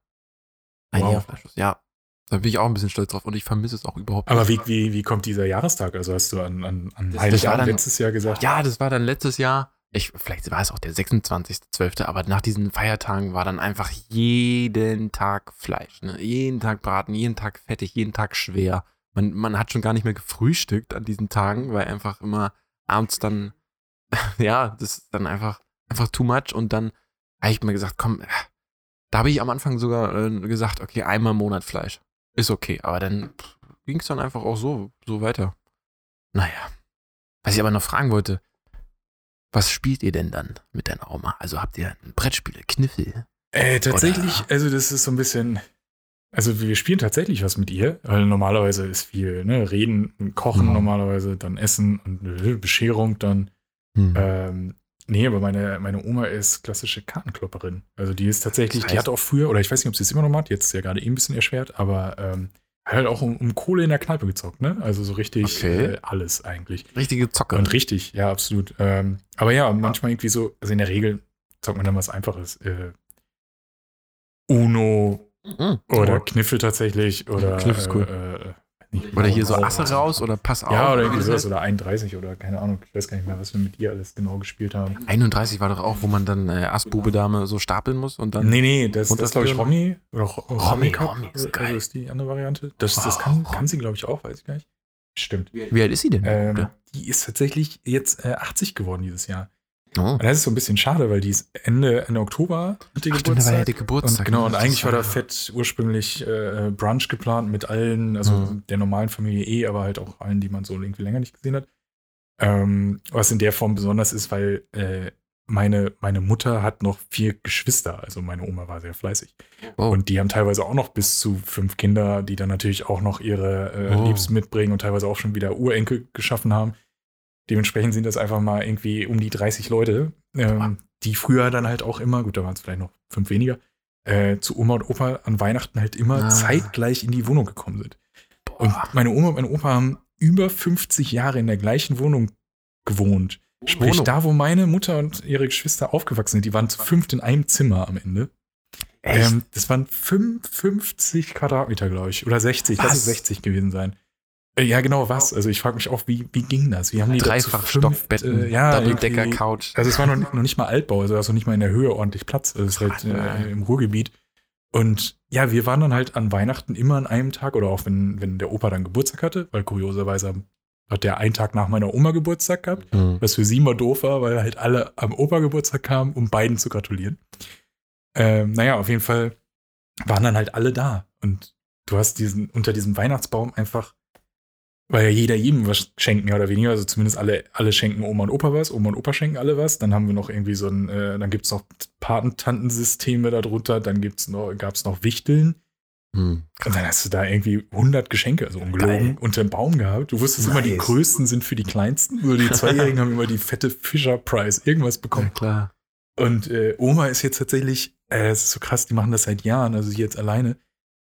Ein Wow. Jahr fleischlos, ja. Da bin ich auch ein bisschen stolz drauf und ich vermisse es auch überhaupt Aber nicht. wie, wie, wie kommt dieser Jahrestag? Also hast du an, an, an Heiligabend dann- letztes Jahr gesagt? Ja, das war dann letztes Jahr. Ich, vielleicht war es auch der 26.12., aber nach diesen Feiertagen war dann einfach jeden Tag Fleisch. Ne? Jeden Tag Braten, jeden Tag fettig, jeden Tag schwer. Man, man hat schon gar nicht mehr gefrühstückt an diesen Tagen, weil einfach immer abends dann, *laughs* ja, das ist dann einfach, einfach too much. Und dann habe ich mir gesagt, komm, äh, da habe ich am Anfang sogar äh, gesagt, okay, einmal im Monat Fleisch. Ist okay. Aber dann ging es dann einfach auch so, so weiter. Naja. Was ich aber noch fragen wollte, was spielt ihr denn dann mit deiner Oma? Also habt ihr Brettspiele, Kniffel? Äh, tatsächlich, Oder- also das ist so ein bisschen. Also wir spielen tatsächlich was mit ihr, weil normalerweise ist viel, ne, reden, kochen Mhm. normalerweise, dann essen und Bescherung dann. Hm. Ähm, nee, aber meine, meine Oma ist klassische Kartenklopperin. Also die ist tatsächlich, Das die heißt- hat auch früher, oder ich weiß nicht, ob sie es immer noch macht, jetzt ist ja gerade eh ein bisschen erschwert, aber ähm, halt auch um, um Kohle in der Kneipe gezockt, ne? Also so richtig Okay. äh, alles eigentlich. Richtige Zocker. Und richtig, ja, absolut. Ähm, aber ja, manchmal irgendwie so, also in der Regel zockt man dann was Einfaches. Äh, Uno Hm. oder Kniffel tatsächlich oder Kniffel ist cool. Oder hier so Asse raus oder Pass auf. Ja, oder irgendwie sowas oder 31 oder keine Ahnung, ich weiß gar nicht mehr, was wir mit ihr alles genau gespielt haben. 31 war doch auch, wo man dann äh, Ass, Bube, Dame so stapeln muss und dann. Nee, nee, das, Und das das glaube ich Romy. Oder Ro- Romy, Cup, Romy ist geil. Also ist die andere Variante. Das, das Oh, kann, Romy. kann sie, glaube ich, auch, weiß ich gar nicht. Stimmt. Wie alt ist sie denn? Ähm, die ist tatsächlich jetzt äh, 80 geworden dieses Jahr. Oh. Und das ist so ein bisschen schade, weil die ist Ende, Ende Oktober die Ach, da war ja Geburtstag. der Geburtstag. Und genau, und Das eigentlich war da fett ursprünglich äh, Brunch geplant mit allen, also Mhm. der normalen Familie eh, aber halt auch allen, die man so irgendwie länger nicht gesehen hat. Ähm, was in der Form besonders ist, weil äh, meine, meine Mutter hat noch vier Geschwister, also meine Oma war sehr fleißig. Oh. Und die haben teilweise auch noch bis zu fünf Kinder, die dann natürlich auch noch ihre äh, Oh. Liebsten mitbringen und teilweise auch schon wieder Urenkel geschaffen haben. Dementsprechend sind das einfach mal irgendwie um die 30 Leute, ähm, die früher dann halt auch immer, gut, da waren es vielleicht noch fünf weniger, äh, zu Oma und Opa an Weihnachten halt immer Ah. zeitgleich in die Wohnung gekommen sind. Und Boah. meine Oma und mein Opa haben über 50 Jahre in der gleichen Wohnung gewohnt. Sprich, Wohnung. da, wo meine Mutter und ihre Geschwister aufgewachsen sind, die waren zu fünft in einem Zimmer am Ende. Echt? Ähm, das waren 55 Quadratmeter, glaube ich. Oder 60, lass Was? es 60 gewesen sein. Äh, ja, genau, was? Also ich frage mich auch, wie, wie ging das? Wie haben die Dreifach Stockbetten, äh, ja, Doppeldecker irgendwie- Couch. Also es war noch, noch nicht mal Altbau, also da ist noch nicht mal in der Höhe ordentlich Platz. Also es ist halt äh, im Ruhrgebiet. Und ja, wir waren dann halt an Weihnachten immer an einem Tag oder auch wenn, wenn der Opa dann Geburtstag hatte, weil kurioserweise hat der einen Tag nach meiner Oma Geburtstag gehabt, Hm. was für sie mal doof war, weil halt alle am Opa Geburtstag kamen, um beiden zu gratulieren. Ähm, naja, auf jeden Fall waren dann halt alle da. Und du hast diesen, unter diesem Weihnachtsbaum einfach, weil ja jeder jedem was schenkt, mehr oder weniger, also zumindest alle, alle schenken Oma und Opa was, Oma und Opa schenken alle was, dann haben wir noch irgendwie so ein, äh, dann gibt's noch Patentantensysteme darunter, dann gibt's noch, gab's noch Wichteln. Hm. Und dann hast du da irgendwie 100 Geschenke, also ungelogen, unter dem Baum gehabt. Du wusstest immer, die Nice. größten sind für die kleinsten. Nur die Zweijährigen *laughs* haben immer die fette Fisher Prize, irgendwas Ja, bekommen. klar. Und äh, Oma ist jetzt tatsächlich, äh, es ist so krass, die machen das seit Jahren, also sie jetzt alleine.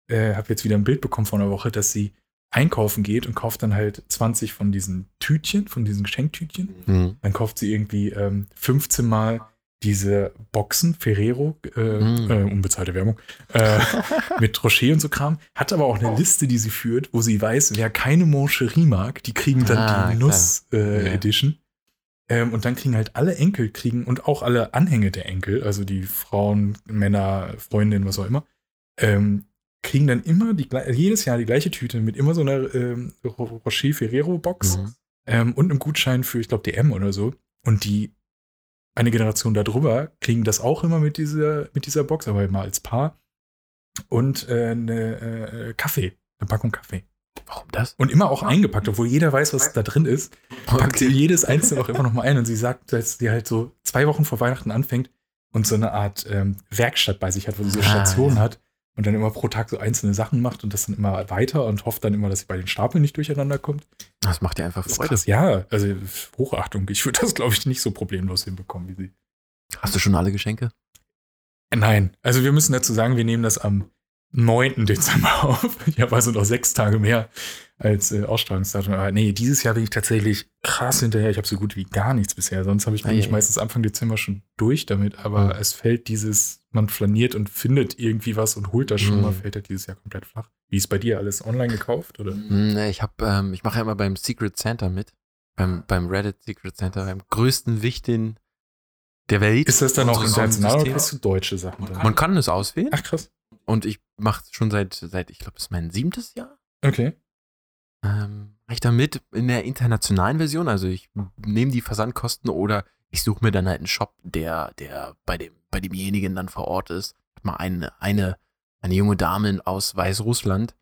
Äh, habe jetzt wieder ein Bild bekommen vor einer Woche, dass sie einkaufen geht und kauft dann halt 20 von diesen Tütchen, von diesen Geschenktütchen. Hm. Dann kauft sie irgendwie ähm, 15 Mal diese Boxen, Ferrero, äh, Mm. äh, unbezahlte Werbung, äh, *laughs* mit Rocher und so Kram. Hat aber auch eine Liste, die sie führt, wo sie weiß, wer keine Moncherie mag, die kriegen dann Ah, die klar. Nuss äh, Ja. Edition. Ähm, und dann kriegen halt alle Enkel kriegen und auch alle Anhänge der Enkel, also die Frauen, Männer, Freundinnen, was auch immer, ähm, kriegen dann immer die, jedes Jahr die gleiche Tüte mit immer so einer ähm, Ro- Rocher Ferrero Box Mhm. ähm, und einem Gutschein für, ich glaube, DM oder so. Und die eine Generation darüber kriegen das auch immer mit dieser, mit dieser Box, aber immer als Paar. Und äh, eine äh, Kaffee, eine Packung Kaffee. Warum das? Und immer auch eingepackt, obwohl jeder weiß, was da drin ist. Packt sie jedes einzelne auch immer noch mal ein. Und sie sagt, dass sie halt so zwei Wochen vor Weihnachten anfängt und so eine Art ähm, Werkstatt bei sich hat, wo sie so Ah, Stationen ja. hat und dann immer pro Tag so einzelne Sachen macht und das dann immer weiter und hofft dann immer, dass sie bei den Stapeln nicht durcheinander kommt. Das macht ja einfach Freude. krass. Ja, also Hochachtung. Ich würde das, glaube ich, nicht so problemlos hinbekommen wie sie. Hast du schon alle Geschenke? Nein, also wir müssen dazu sagen, wir nehmen das am 9. Dezember *laughs* auf. Ich habe also noch sechs Tage mehr als äh, Ausstrahlungsdatum. Aber nee, dieses Jahr bin ich tatsächlich krass hinterher. Ich habe so gut wie gar nichts bisher. Sonst habe ich Ah, bin ja, ich ja. meistens Anfang Dezember schon durch damit. Aber Mhm. es fällt dieses, man flaniert und findet irgendwie was und holt das schon Mhm. mal, fällt halt dieses Jahr komplett flach. Wie ist bei dir alles online gekauft? Oder? Hm, nee, ich habe, ähm, ich mache ja immer beim Secret Santa mit. Beim, beim Reddit Secret Santa, beim größten Wichteln der Welt. Ist das dann auch international oder kriegst du deutsche Sachen dann? Man kann es auswählen Ach krass. und ich mache schon seit, seit, ich glaube, es ist mein siebtes Jahr. Okay. Ähm, ich da mit in der internationalen Version. Also ich nehme die Versandkosten oder ich suche mir dann halt einen Shop, der, der bei dem, bei demjenigen dann vor Ort ist. Hat mal eine, eine, eine junge Dame aus Weißrussland.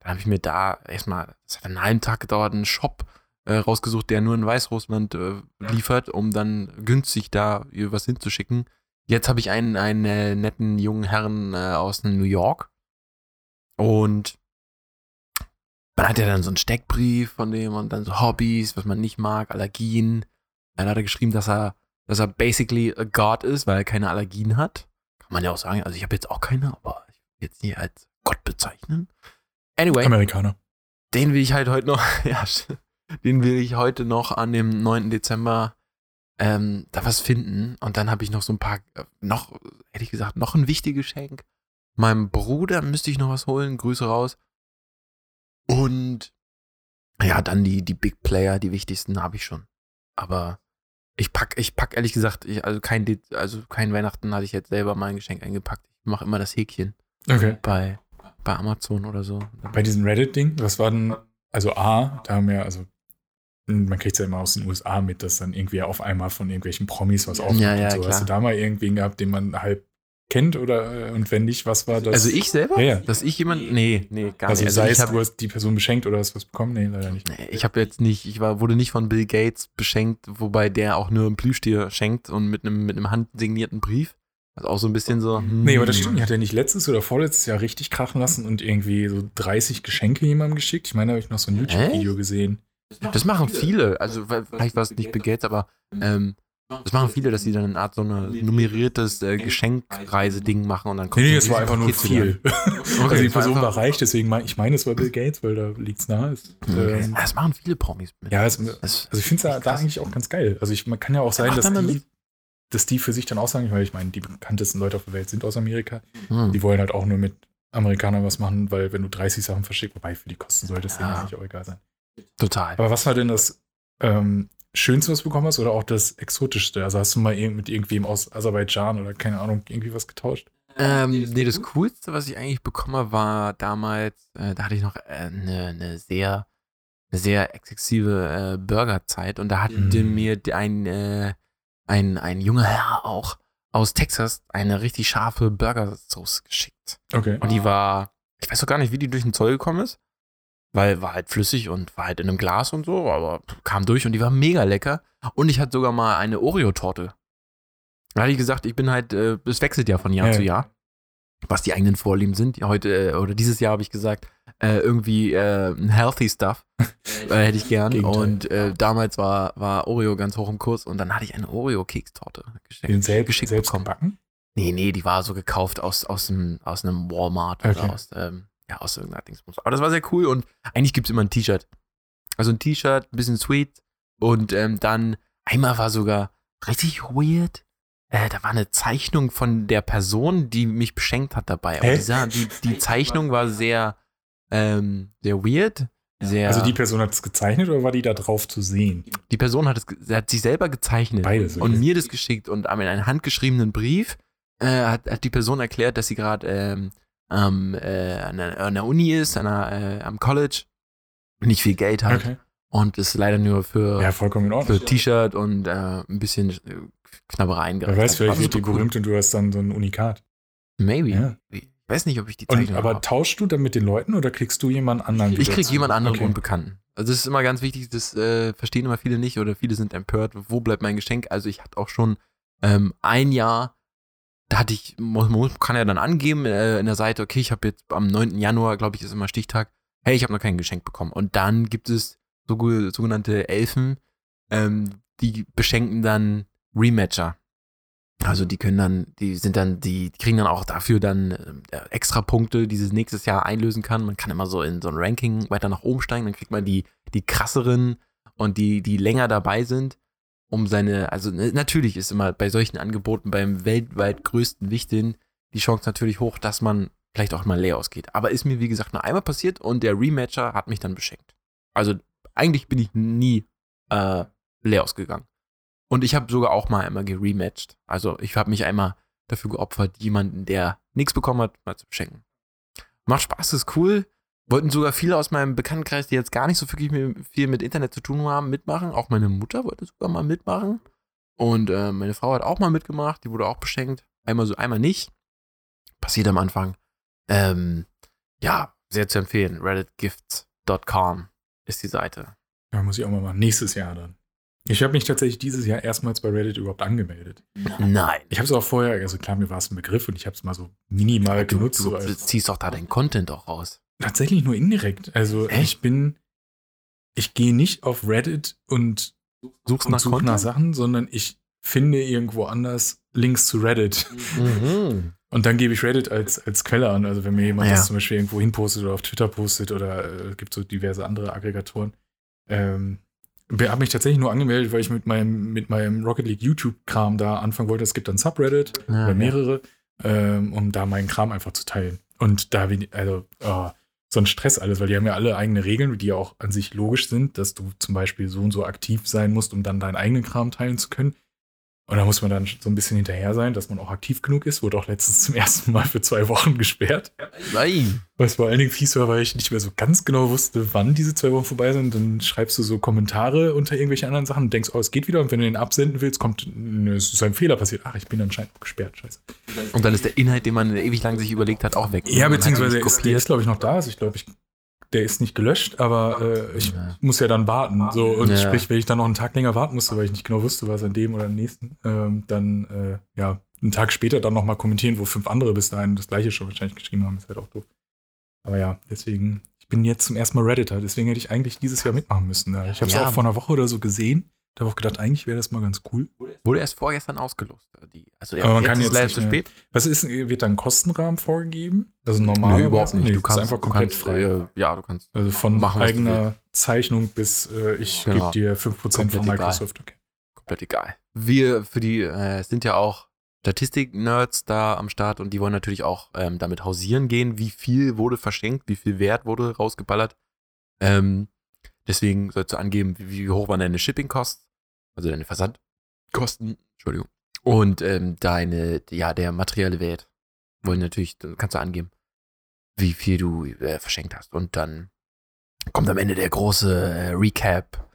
Da habe ich mir da erstmal, das hat einen halben Tag gedauert, einen Shop äh, rausgesucht, der nur in Weißrussland äh, liefert, um dann günstig da was hinzuschicken. Jetzt habe ich einen, einen äh, netten jungen Herrn äh, aus New York. Und man hat ja dann so einen Steckbrief von dem und dann so Hobbys, was man nicht mag, Allergien. Dann hat er geschrieben, dass er, dass er basically a God ist, weil er keine Allergien hat. Kann man ja auch sagen. Also ich habe jetzt auch keine, aber ich will jetzt nicht als Gott bezeichnen. Anyway, Amerikaner. den will ich halt heute noch, *laughs* ja, den will ich heute noch an dem 9. Dezember ähm, da was finden. Und dann habe ich noch so ein paar, äh, noch, hätte ich gesagt, noch ein wichtiges Geschenk. Meinem Bruder müsste ich noch was holen. Grüße raus. Und ja, dann die, die Big Player, die wichtigsten habe ich schon. Aber ich pack, ich pack ehrlich gesagt, ich, also kein, De- also kein Weihnachten hatte ich jetzt selber mein Geschenk eingepackt. Ich mache immer das Häkchen Okay. bei, bei Amazon oder so. Bei diesem Reddit-Ding, was war denn, also A, da haben wir, also man kriegt es ja immer aus den USA mit, dass dann irgendwie auf einmal von irgendwelchen Promis was aufkommt Ja, ja, und so. klar. Hast du da mal irgendwen gehabt, den man halb kennt oder äh, und wenn nicht, was war das? Also ich selber? Ja, ja. Dass ich jemand. Nee, nee, gar also nicht. sei ich es, hab- du hast die Person beschenkt oder hast was bekommen? Nee, leider nicht. nee, ich habe jetzt nicht, ich war, wurde nicht von Bill Gates beschenkt, wobei der auch nur ein Plüschtier schenkt und mit einem, mit einem handsignierten Brief. Also auch so ein bisschen so. hm. Nee, aber das stimmt. Hat er nicht letztes oder vorletztes Jahr richtig krachen lassen und irgendwie so 30 Geschenke jemandem geschickt? Ich meine, da habe ich noch so ein YouTube-Video gesehen. Das machen viele. Also vielleicht war es nicht Bill Gates, aber ähm, das machen viele, dass sie dann eine Art so ein nummeriertes äh, Geschenkreise-Ding machen und dann kommt Nee, nee, es war einfach nur viel. *laughs* also die es Person einfach- war reich, deswegen mein, ich meine, es war Bill Gates, weil da liegt's nahe. Ist, Okay. ähm, Das machen viele Promis mit. ja, es, also ich finde es da, da eigentlich auch ganz geil. Also ich, man kann ja auch sein, dass die, dass die für sich dann auch sagen, weil ich meine, die bekanntesten Leute auf der Welt sind aus Amerika. Hm. Die wollen halt auch nur mit Amerikanern was machen, weil wenn du 30 Sachen verschickst, wobei für die Kosten sollte es Ja. eigentlich auch egal sein. Total. Aber was war denn das ähm, Schönste, was du bekommen hast oder auch das Exotischste? Also hast du mal irgend- mit irgendwem aus Aserbaidschan oder keine Ahnung, irgendwie was getauscht? Ähm, nee, das Coolste, was ich eigentlich bekommen habe, war damals, äh, da hatte ich noch äh, eine, eine sehr, eine sehr exzessive äh, Burgerzeit und da hatte Mhm. mir ein, äh, ein, ein junger Herr auch aus Texas eine richtig scharfe Burgersauce geschickt. Okay. Und die war, ich weiß auch gar nicht, wie die durch den Zoll gekommen ist, weil war halt flüssig und war halt in einem Glas und so, aber kam durch und die war mega lecker. Und ich hatte sogar mal eine Oreo-Torte. Da hatte ich gesagt, ich bin halt, äh, es wechselt ja von Jahr Ja, zu ja. Jahr, was die eigenen Vorlieben sind. Heute äh, oder dieses Jahr habe ich gesagt, äh, irgendwie äh, healthy stuff *laughs* äh, hätte ich gern. Gegenteil. Und damals war, war Oreo ganz hoch im Kurs und dann hatte ich eine Oreo-Kekstorte geschenkt. Den selbst, geschickt selbst bekommen. gebacken? Nee, nee, die war so gekauft aus, aus, einem, aus einem Walmart Okay. oder aus, ähm, ja, aus irgendeiner Dingsbums. Aber das war sehr cool und eigentlich gibt es immer ein T-Shirt. Also ein T-Shirt, ein bisschen sweet und ähm, dann einmal war sogar richtig weird. Äh, da war eine Zeichnung von der Person, die mich beschenkt hat dabei. Aber Hä? dieser, die, die Zeichnung war sehr, ähm, sehr weird. Sehr, Also die Person hat es gezeichnet oder war die da drauf zu sehen? die Person hat, es, hat sich selber gezeichnet Beides. und mir das geschickt und in einen handgeschriebenen Brief äh, hat, hat die Person erklärt, dass sie gerade ähm, am, äh, an, der, an der Uni ist, an der, äh, am College, nicht viel Geld hat Okay. und es leider nur für, Ja, für T-Shirt und äh, ein bisschen äh, Knabbereien Wer gereicht weiß, vielleicht War wird die cool. berühmt und du hast dann so ein Unikat. Maybe. Ja. Ich weiß nicht, ob ich die Und, Zeichnung aber tauschst du dann mit den Leuten oder kriegst du jemand anderen? Ich krieg jemand anderen Okay. Unbekannten. Also das ist immer ganz wichtig, das äh, verstehen immer viele nicht oder viele sind empört. Wo bleibt mein Geschenk? Also ich hatte auch schon ähm, ein Jahr, da hatte ich, kann ja dann angeben äh, in der Seite, okay, ich habe jetzt am 9. Januar, glaube ich, ist immer Stichtag, hey, ich habe noch kein Geschenk bekommen. Und dann gibt es so, sogenannte Elfen, ähm, die beschenken dann Rematcher. Also die können dann, die sind dann, die kriegen dann auch dafür dann äh, extra Punkte, die sie nächstes Jahr einlösen kann. Man kann immer so in so ein Ranking weiter nach oben steigen, dann kriegt man die, die krasseren und die, die länger dabei sind, um seine, also ne, natürlich ist immer bei solchen Angeboten beim weltweit größten Wichteln die Chance natürlich hoch, dass man vielleicht auch mal leer ausgeht. Aber ist mir, wie gesagt, nur einmal passiert und der Rematcher hat mich dann beschenkt. Also eigentlich bin ich nie äh, leer ausgegangen. Und ich habe sogar auch mal einmal gerematcht. Also ich habe mich einmal dafür geopfert, jemanden, der nichts bekommen hat, mal zu beschenken. Macht Spaß, ist cool. Wollten sogar viele aus meinem Bekanntenkreis, die jetzt gar nicht so wirklich viel mit Internet zu tun haben, mitmachen. Auch meine Mutter wollte sogar mal mitmachen. Und äh, meine Frau hat auch mal mitgemacht, die wurde auch beschenkt. Einmal so, einmal nicht. Passiert am Anfang. Ähm, ja, sehr zu empfehlen. redditgifts.com ist die Seite. Ja, muss ich auch mal machen. Nächstes Jahr dann. Ich habe mich tatsächlich dieses Jahr erstmals bei Reddit überhaupt angemeldet. Nein. Ich habe es auch vorher, also klar, mir war es ein Begriff und ich habe es mal so minimal Du, genutzt. du, so ziehst doch da deinen Content auch raus. Tatsächlich nur indirekt. Also Echt? ich bin, ich gehe nicht auf Reddit und, und nach suche nach? Sachen, sondern ich finde irgendwo anders Links zu Reddit. Mhm. Und dann gebe ich Reddit als, als Quelle an. Also wenn mir jemand Ja. das zum Beispiel irgendwo hinpostet oder auf Twitter postet oder äh, gibt so diverse andere Aggregatoren. Ähm, habe mich tatsächlich nur angemeldet, weil ich mit meinem, mit meinem Rocket League YouTube-Kram da anfangen wollte. Es gibt dann Subreddit Ja, oder ja. mehrere, ähm, um da meinen Kram einfach zu teilen. Und da bin ich, also, oh, so ein Stress alles, weil die haben ja alle eigene Regeln, die ja auch an sich logisch sind, dass du zum Beispiel so und so aktiv sein musst, um dann deinen eigenen Kram teilen zu können. Und da muss man dann so ein bisschen hinterher sein, dass man auch aktiv genug ist. Wurde auch letztens zum ersten Mal für zwei Wochen *laughs* gesperrt. Nein. Was vor allen Dingen fies war, weil ich nicht mehr so ganz genau wusste, wann diese zwei Wochen vorbei sind. Dann schreibst du so Kommentare unter irgendwelche anderen Sachen und denkst, oh, es geht wieder. Und wenn du den absenden willst, kommt, nö, es ist ein Fehler passiert. Ach, ich bin anscheinend gesperrt. Scheiße. Und dann ist der Inhalt, den man ewig lang sich überlegt hat, auch weg. Ja, beziehungsweise ist, der ist glaube ich, noch da. Also ich glaube, ich, der ist nicht gelöscht, aber äh, ich Ja. muss ja dann warten. So, und Ja. sprich, wenn ich dann noch einen Tag länger warten musste, weil ich nicht genau wusste, was an dem oder am nächsten, ähm, dann äh, ja, einen Tag später dann noch mal kommentieren, wo fünf andere bis dahin das gleiche schon wahrscheinlich geschrieben haben, ist halt auch doof. Aber ja, deswegen, ich bin jetzt zum ersten Mal Redditor, deswegen hätte ich eigentlich dieses Jahr mitmachen müssen. Ja. Ich habe es Ja. auch vor einer Woche oder so gesehen. Da habe ich auch gedacht, eigentlich wäre das mal ganz cool. Wurde erst vorgestern ausgelost. Die, also Aber man kann jetzt leider nicht zu spät. Was ist, wird dann ein Kostenrahmen vorgegeben? Also normal? Nee, überhaupt nicht. Nee, du ist kannst einfach du komplett kannst, frei. Äh, ja, du kannst. Also von Machen, eigener Zeichnung bis äh, ich Genau. gebe dir 5% von Komplett egal. Microsoft. Okay. komplett egal. Wir für die, äh, sind ja auch Statistik-Nerds da am Start und die wollen natürlich auch ähm, damit hausieren gehen, wie viel wurde verschenkt, wie viel Wert wurde rausgeballert. Ähm, deswegen sollst du angeben, wie, wie hoch waren deine Shipping-Costs, also deine Versandkosten, Entschuldigung. Und ähm, deine, ja, der materielle Wert wollen natürlich, dann kannst du angeben, wie viel du äh, verschenkt hast. Und dann kommt am Ende der große äh, Recap.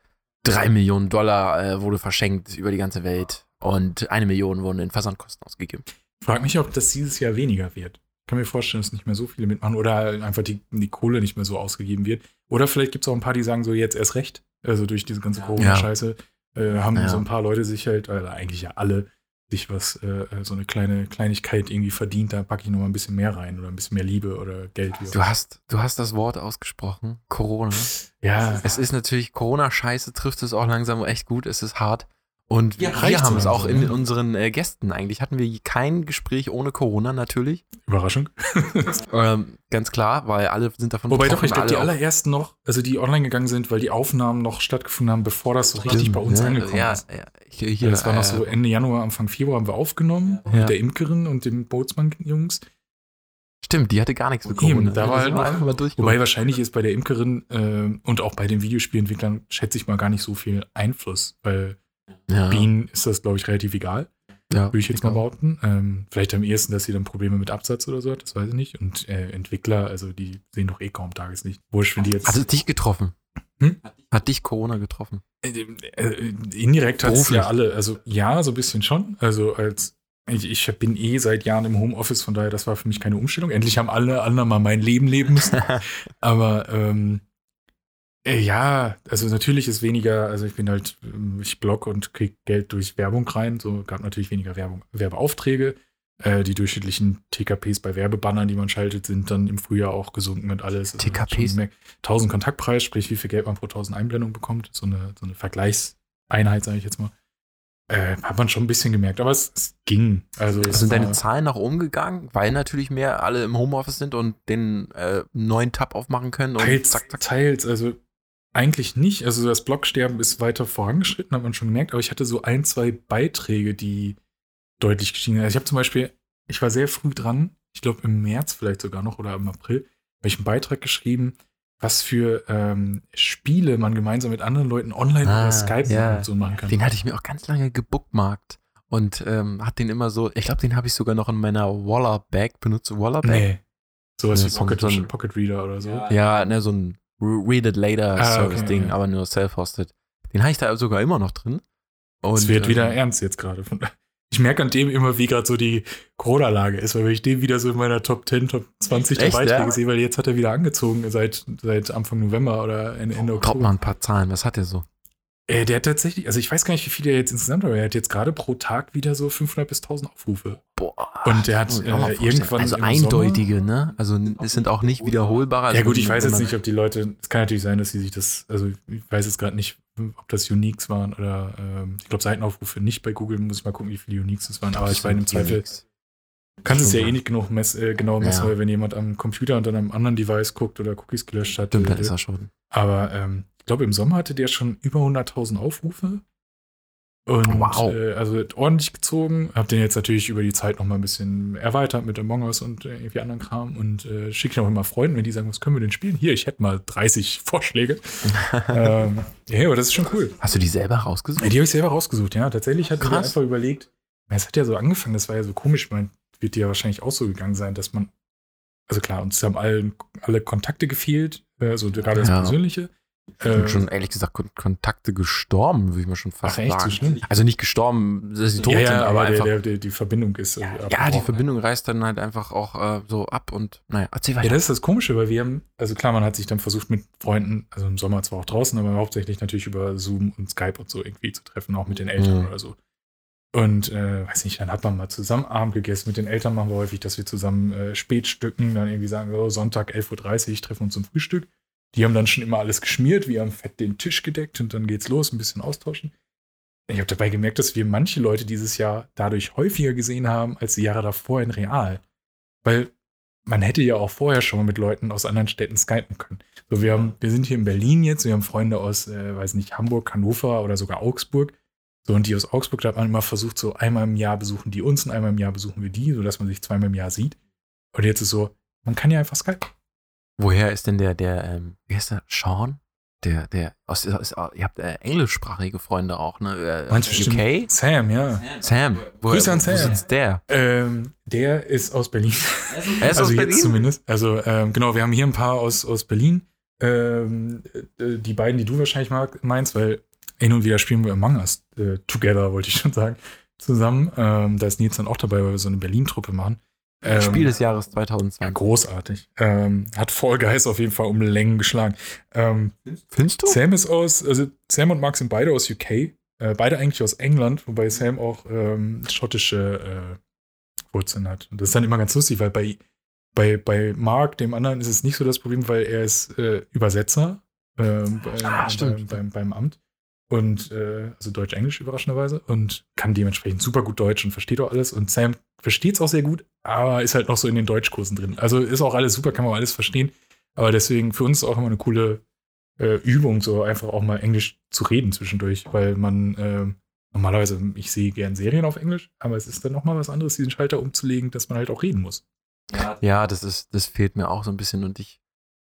Drei Millionen Dollar äh, wurde verschenkt über die ganze Welt und eine Million wurden in Versandkosten ausgegeben. Frag mich, ob das dieses Jahr weniger wird. Ich kann mir vorstellen, dass nicht mehr so viele mitmachen oder einfach die, die Kohle nicht mehr so ausgegeben wird. Oder vielleicht gibt es auch ein paar, die sagen so, jetzt erst recht. Also durch diese ganze Corona-Scheiße äh, haben Ja. so ein paar Leute sich halt, oder eigentlich ja alle, sich was, äh, so eine kleine Kleinigkeit irgendwie verdient. Da packe ich noch mal ein bisschen mehr rein oder ein bisschen mehr Liebe oder Geld. Du hast, du hast das Wort ausgesprochen, Corona. ja, Es ist natürlich, Corona-Scheiße trifft es auch langsam echt gut, es ist hart. Und Ja, wir haben so es auch in ne? unseren äh, Gästen eigentlich. Hatten wir kein Gespräch ohne Corona natürlich. Überraschung. *laughs* Ähm, ganz klar, weil alle sind davon Wobei doch, ich glaube, die allerersten noch, also die online gegangen sind, weil die Aufnahmen noch stattgefunden haben, bevor das so richtig bei uns ne? angekommen ja, ist. Ja, hier, hier, das war noch so äh, Ende Januar, Anfang Februar haben wir aufgenommen mit der Imkerin und den Bootsmann-Jungs. Stimmt, die hatte gar nichts mit Eben, Corona. da war halt noch- einfach mal Wobei wahrscheinlich ist bei der Imkerin äh, und auch bei den Videospielentwicklern, schätze ich mal, gar nicht so viel Einfluss, weil ja. Bienen ist das, glaube ich, relativ egal, ja, würde ich jetzt mal auch. behaupten. Ähm, vielleicht am ehesten, dass sie dann Probleme mit Absatz oder so hat, das weiß ich nicht. Und äh, Entwickler, also die sehen doch eh kaum Tageslicht. Wurscht, wenn die jetzt. Hat es dich getroffen? Hm? Hat dich Corona getroffen? Äh, äh, indirekt hat es ja alle, also ja, so ein bisschen schon. Also als ich, ich bin eh seit Jahren im Homeoffice, von daher, das war für mich keine Umstellung. Endlich haben alle anderen mal mein Leben leben müssen. *laughs* Aber ähm, äh, ja, also natürlich ist weniger, also ich bin halt, ähm, ich blog und krieg Geld durch Werbung rein, so gab natürlich weniger Werbung, Werbeaufträge. Äh, die durchschnittlichen TKPs bei Werbebannern, die man schaltet, sind dann im Frühjahr auch gesunken und alles. Also TKPs? schon mehr- 1000 Kontaktpreis, sprich wie viel Geld man pro 1000 Einblendungen bekommt. So eine, so eine Vergleichseinheit, sage ich jetzt mal. äh, hat man schon ein bisschen gemerkt, aber es, es ging. Also es Sind deine Zahlen nach oben gegangen, weil natürlich mehr alle im Homeoffice sind und den äh, neuen Tab aufmachen können und Teils, zack, zack. teils, also eigentlich nicht. Also das Blogsterben ist weiter vorangeschritten, hat man schon gemerkt, aber ich hatte so ein, zwei Beiträge, die deutlich gestiegen sind. Also ich habe zum Beispiel, ich war sehr früh dran, ich glaube im März vielleicht sogar noch oder im April, habe ich einen Beitrag geschrieben, was für ähm, Spiele man gemeinsam mit anderen Leuten online Ah, über Skype ja. so machen kann. Den hatte ich mir auch ganz lange gebookmarkt und ähm, hat den immer so, ich glaube, den habe ich sogar noch in meiner Waller-Bag benutzt. Waller-Bag? nee. Sowas Nee, wie Pocket, so ein- Pocket Reader oder so. Ja, ne, so ein Read It Later Ah, Service okay, Ding, okay. aber nur self-hosted. Den habe ich da sogar immer noch drin. Es wird ähm, wieder ernst jetzt gerade. *laughs* Ich merke an dem immer, wie gerade so die Corona-Lage ist, weil wenn ich den wieder so in meiner Top 10, Top 20 der Beiträge ja? sehe, weil jetzt hat er wieder angezogen seit, seit Anfang November oder Ende, Ende Oktober. mal ein paar Zahlen. Was hat der so? Äh, der hat tatsächlich, also ich weiß gar nicht, wie viel er jetzt insgesamt hat, aber er hat jetzt gerade pro Tag wieder so 500 bis 1000 Aufrufe. Boah. Und der hat, äh, irgendwann Also eindeutige, ne? Also es sind auch nicht wiederholbare. Also ja gut, ich weiß jetzt nicht, ob die Leute, es kann natürlich sein, dass sie sich das, also ich weiß jetzt gerade nicht, ob das Uniques waren oder, ähm, ich glaube Seitenaufrufe nicht bei Google, muss ich mal gucken, wie viele Uniques es waren, aber ich meine im Zweifel, kannst es ja eh nicht genug mess, äh, genau messen, Ja. weil wenn jemand am Computer und dann am anderen Device guckt oder Cookies gelöscht hat. Stimmt, äh, dann ist er schon. Aber ähm, glaube, im Sommer hatte der schon über 100.000 Aufrufe. Und Wow. äh, also ordentlich gezogen. Hab den jetzt natürlich über die Zeit noch mal ein bisschen erweitert mit Among Us und äh, irgendwie anderen Kram und äh, schicke ihn auch immer Freunden, wenn die sagen, was können wir denn spielen? Hier, ich hätte mal 30 *laughs* Vorschläge. *laughs* ähm, ja, aber das ist schon cool. Hast du die selber rausgesucht? Ja, die habe ich selber rausgesucht, ja. Tatsächlich hat mir Krass. einfach überlegt, es hat ja so angefangen, das war ja so komisch, man wird dir ja wahrscheinlich auch so gegangen sein, dass man, also klar, uns haben allen, alle Kontakte gefehlt, äh, also gerade das Ja. Persönliche. Äh, schon ehrlich gesagt Kon Kontakte gestorben, würde ich mal schon fast Ach, echt? So sagen. schlimm? Also nicht gestorben, dass sie tot ja, sind, ja, aber, der, der, der, die Verbindung ist. ja, ja, die Verbindung reißt dann halt einfach auch äh, so ab und naja, erzähl weiter. Ja, das ist das Komische, weil wir haben, also klar, man hat sich dann versucht mit Freunden, also im Sommer zwar auch draußen, aber hauptsächlich natürlich über Zoom und Skype und so irgendwie zu treffen, auch mit den Eltern Mhm. oder so. Und äh, weiß nicht, dann hat man mal zusammen Abend gegessen. Mit den Eltern machen wir häufig, dass wir zusammen äh, Spätstücken, dann irgendwie sagen, oh, Sonntag 11.30 Uhr treffen uns zum Frühstück. Die haben dann schon immer alles geschmiert, wir haben fett den Tisch gedeckt und dann geht's los, ein bisschen austauschen. Ich habe dabei gemerkt, dass wir manche Leute dieses Jahr dadurch häufiger gesehen haben als die Jahre davor in real. Weil man hätte ja auch vorher schon mal mit Leuten aus anderen Städten skypen können. So, wir, haben, wir sind hier in Berlin jetzt, wir haben Freunde aus, äh, weiß nicht, Hamburg, Hannover oder sogar Augsburg. So, und die aus Augsburg, da hat man immer versucht, so einmal im Jahr besuchen die uns und einmal im Jahr besuchen wir die, sodass man sich zweimal im Jahr sieht. Und jetzt ist so, man kann ja einfach Skype. Woher ist denn der, der, ähm, wie heißt der, Sean? Der, der, aus, aus, ihr habt äh, englischsprachige Freunde auch, ne? Äh, Meinst du UK? bestimmt Sam, ja. Sam. Woher, Grüße an Wo Sam. sitzt der? Ähm, der ist aus Berlin. Er ist also aus jetzt Berlin? zumindest. Also ähm, genau, wir haben hier ein paar aus, aus Berlin. Ähm, äh, die beiden, die du wahrscheinlich mag, meinst, weil hin und wieder spielen wir Among Us äh, together, wollte ich schon sagen, zusammen. Ähm, da ist Nils dann auch dabei, weil wir so eine Berlin-Truppe machen. Ähm, Spiel des Jahres ja, 2020. großartig. Ähm, hat Fall Guys auf jeden Fall um Längen geschlagen. Ähm, Findest du? Sam ist aus, also Sam und Mark sind beide aus UK, äh, beide eigentlich aus England, wobei Sam auch ähm, schottische äh, Wurzeln hat. Und das ist dann immer ganz lustig, weil bei, bei, bei Mark, dem anderen, ist es nicht so das Problem, weil er ist äh, Übersetzer ähm, bei, Ah, beim, beim, beim Amt. Und äh, also Deutsch-Englisch überraschenderweise und kann dementsprechend super gut Deutsch und versteht auch alles. Und Sam versteht es auch sehr gut, aber ist halt noch so in den Deutschkursen drin. Also ist auch alles super, kann man alles verstehen. Aber deswegen für uns auch immer eine coole äh, Übung, so einfach auch mal Englisch zu reden zwischendurch, weil man ähm, normalerweise, ich sehe gern Serien auf Englisch, aber es ist dann nochmal was anderes, diesen Schalter umzulegen, dass man halt auch reden muss. Ja, das ist, das fehlt mir auch so ein bisschen und ich,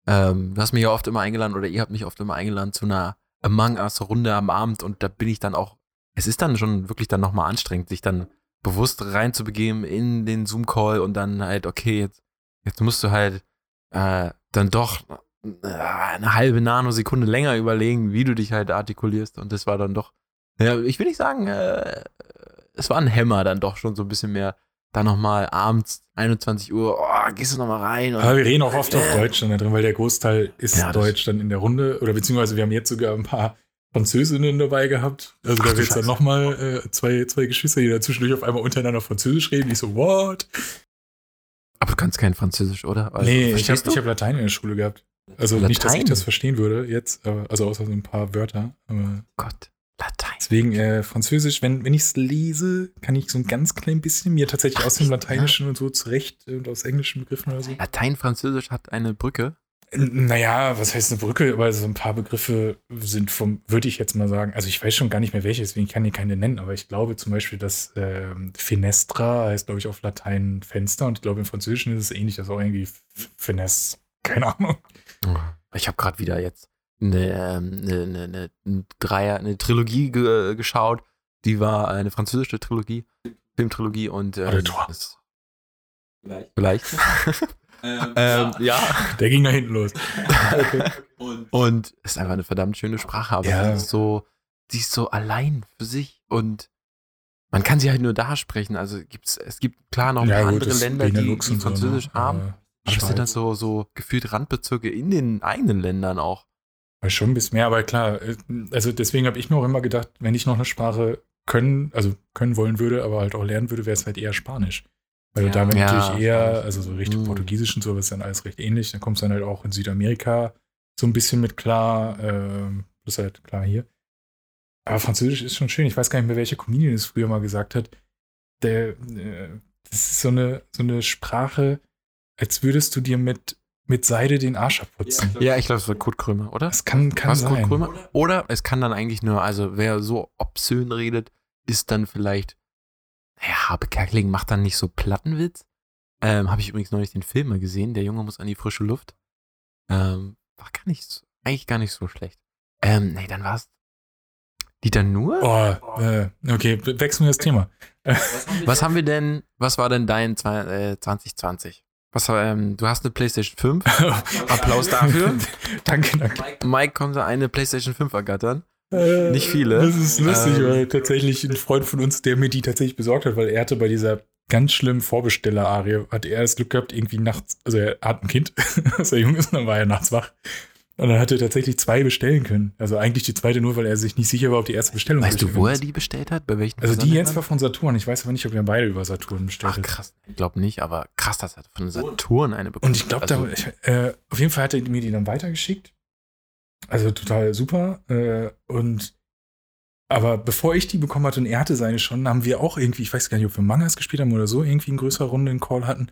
ähm, du hast mich ja oft immer eingeladen oder ihr habt mich oft immer eingeladen zu einer Among Us Runde am Abend und da bin ich dann auch, es ist dann schon wirklich dann nochmal anstrengend, sich dann bewusst reinzubegeben in den Zoom-Call und dann halt, okay, jetzt, jetzt musst du halt äh, dann doch äh, eine halbe Nanosekunde länger überlegen, wie du dich halt artikulierst und das war dann doch, ja, ich will nicht sagen, äh, es war ein Hämmer dann doch schon so ein bisschen mehr dann nochmal abends 21 Uhr, oh, gehst du nochmal rein und Aber wir reden auch oft auf Deutsch dann da drin, weil der Großteil ist Ja, Deutsch dann in der Runde. Oder beziehungsweise wir haben jetzt sogar ein paar Französinnen dabei gehabt. Also Ach da wird es dann nochmal äh, zwei, zwei Geschwister, die da zwischendurch auf einmal untereinander Französisch reden. Ich so, what? Aber du kannst kein Französisch, oder? Also, nee, ich habe hab Latein in der Schule gehabt. Also nicht, dass ich Latein? das verstehen würde jetzt, also außer so ein paar Wörter. Gott. Latein. Deswegen äh, Französisch, wenn, wenn ich es lese, kann ich so ein ganz klein bisschen mir tatsächlich aus dem Lateinischen und so zurecht und aus englischen Begriffen oder so. Latein, Französisch hat eine Brücke. Naja, was heißt eine Brücke? Aber so ein paar Begriffe sind vom, würde ich jetzt mal sagen, also ich weiß schon gar nicht mehr welche, deswegen kann ich keine nennen, aber ich glaube zum Beispiel, dass ähm, Fenestra heißt, glaube ich, auf Latein Fenster und ich glaube im Französischen ist es ähnlich, das ist auch irgendwie Finesse, keine Ahnung. Ich habe gerade wieder jetzt eine, ähm, eine, eine, eine, ein Dreier, eine Trilogie ge geschaut. Die war eine französische Trilogie, Filmtrilogie und ähm, das- vielleicht. *laughs* ähm, ja. Der ging nach hinten los. *laughs* Und es ist einfach eine verdammt schöne Sprache, aber Ja. sie ist so, sie ist so allein für sich und man kann sie halt nur da sprechen. Also gibt's, es gibt klar noch ein paar andere das Länder, die, die und so, ne? Französisch haben. Aber Aber das sind dann so, so gefühlt Randbezirke in den eigenen Ländern auch. Ja, Schon ein bisschen mehr, aber klar, äh, also deswegen habe ich mir auch immer gedacht, wenn ich noch eine Sprache können, also können wollen würde, aber halt auch lernen würde, wäre es halt eher Spanisch. Weil du Ja. damit Ja, natürlich eher, also so Richtung Mhm. Portugiesisch und so, ist dann alles recht ähnlich. Dann kommst du dann halt auch in Südamerika so ein bisschen mit klar, ähm, das ist halt klar hier. Aber Französisch ist schon schön. Ich weiß gar nicht mehr, welcher Comedian es früher mal gesagt hat. Der, äh, das ist so eine, so eine Sprache, als würdest du dir mit, mit Seide den Arsch abputzen. Ja, ich glaube, es war Kurt Krömer, oder? Das kann, kann Was, Kurt sein. Krömer? Oder es kann dann eigentlich nur, also wer so obszön redet, ist dann vielleicht, naja, Habe Kerkeling macht dann nicht so Plattenwitz. Ähm, Habe ich übrigens neulich den Film mal gesehen, der Junge muss an die frische Luft. Ähm, war gar nicht so, eigentlich gar nicht so schlecht. Ähm, nee, dann war es Dieter Nuhr? Oh, äh, okay, we- wechseln wir das Thema. Was haben wir denn, was war denn dein zwei- äh, 2020? Was, ähm, du hast eine PlayStation 5. *laughs* Applaus dafür. danke, danke. Mike konnte eine PlayStation 5 ergattern. Äh, Nicht viele. Das ist lustig, Ähm. weil tatsächlich ein Freund von uns, der mir die tatsächlich besorgt hat, weil er hatte bei dieser ganz schlimmen Vorbesteller-Arie, hat er das Glück gehabt, irgendwie nachts, also er hat ein Kind, *laughs* als er jung ist, und dann war er nachts wach. Und dann hat er tatsächlich zwei bestellen können. Also eigentlich die zweite nur, weil er sich nicht sicher war, ob die erste Bestellung Weißt du, wo er die bestellt hat? Bei welchen. Also die jetzt war von Saturn. Ich weiß aber nicht, ob er beide über Saturn bestellt Ach hat. krass, ich glaube nicht, aber krass, dass er von Saturn eine bekommen Und ich glaube, Also, äh, auf jeden Fall hat er mir die dann weitergeschickt. Also total super. Äh, und aber bevor ich die bekommen hatte und er hatte seine schon, haben wir auch irgendwie, ich weiß gar nicht, ob wir Mangas gespielt haben oder so, irgendwie in größerer Runde einen Call hatten. Und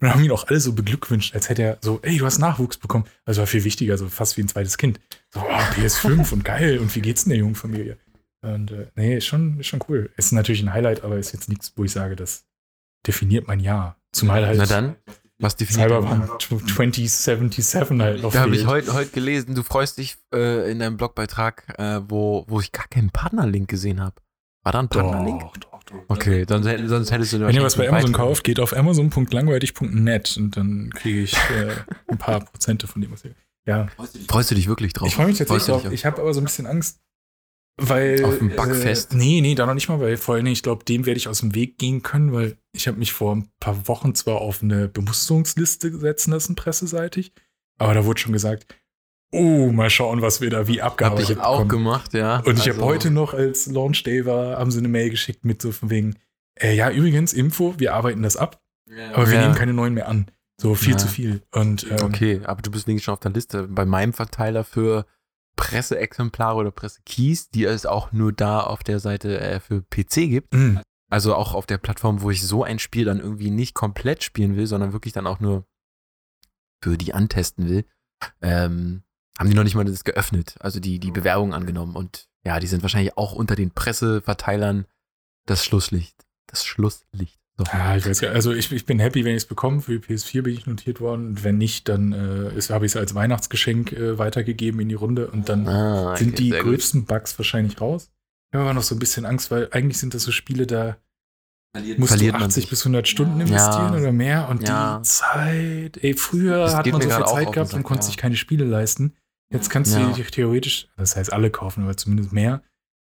dann haben ihn auch alle so beglückwünscht, als hätte er so, ey, du hast Nachwuchs bekommen. Also war viel wichtiger, so fast wie ein zweites Kind. So, oh, PS5 und geil. Und wie geht's denn der jungen Familie? Und äh, nee, ist schon, ist schon cool. Ist natürlich ein Highlight, aber ist jetzt nichts, wo ich sage, das definiert mein Jahr. Zumal halt na dann, was definiert Cyberpunk 2077 halt noch Da habe ich heute heute gelesen, du freust dich äh, in deinem Blogbeitrag, äh, wo, wo ich gar keinen Partnerlink gesehen habe. War da ein Partnerlink? Doch, doch, doch. Okay, dann, sonst hättest du Wenn ihr was bei Amazon kauft, geht auf amazon.langweilig.net und dann kriege ich äh, ein paar *laughs* Prozente von dem, was ihr. Ja, Freust du dich wirklich drauf? ich freue mich tatsächlich drauf. Ich habe aber so ein bisschen Angst, weil. Auf dem Bugfest? Äh, nee, nee, da noch nicht mal, weil vor allen Dingen, ich glaube, dem werde ich aus dem Weg gehen können, weil ich habe mich vor ein paar Wochen zwar auf eine Bemusterungsliste setzen lassen, presseseitig, aber da wurde schon gesagt, oh, mal schauen, was wir da wie Hab abgearbeitet ich auch bekommen. gemacht, ja. Und ich habe Also, heute noch, als Launch Day war, haben sie eine Mail geschickt mit so von wegen, äh, ja, übrigens, Info, wir arbeiten das ab, aber wir Ja. nehmen keine neuen mehr an. So viel Ja. zu viel. Und ähm, Okay, aber du bist wenigstens schon auf der Liste. Bei meinem Verteiler für Presseexemplare oder Pressekeys, die es auch nur da auf der Seite äh, für PC gibt. mh, Also auch auf der Plattform, wo ich so ein Spiel dann irgendwie nicht komplett spielen will, sondern wirklich dann auch nur für die antesten will, ähm, haben die noch nicht mal das geöffnet, also die, die Bewerbung angenommen. Und ja, die sind wahrscheinlich auch unter den Presseverteilern das Schlusslicht. Das Schlusslicht. So. ja, ich weiß gar also ich, ich bin happy, wenn ich es bekomme. Für die PS4 bin ich notiert worden. Und wenn nicht, dann äh, ist- habe ich es als Weihnachtsgeschenk äh, weitergegeben in die Runde und dann Ah, okay, sind die sehr gut. Bugs wahrscheinlich raus. Ich habe aber noch so ein bisschen Angst, weil eigentlich sind das so Spiele, da musst Verliert du man 80 sich. bis 100 Stunden Ja. investieren oder mehr. Und Ja. die Zeit, ey, früher Das hat man so viel Zeit gehabt und konnte ja. sich keine Spiele leisten. Jetzt kannst Ja. du dir theoretisch, das heißt alle kaufen, aber zumindest mehr.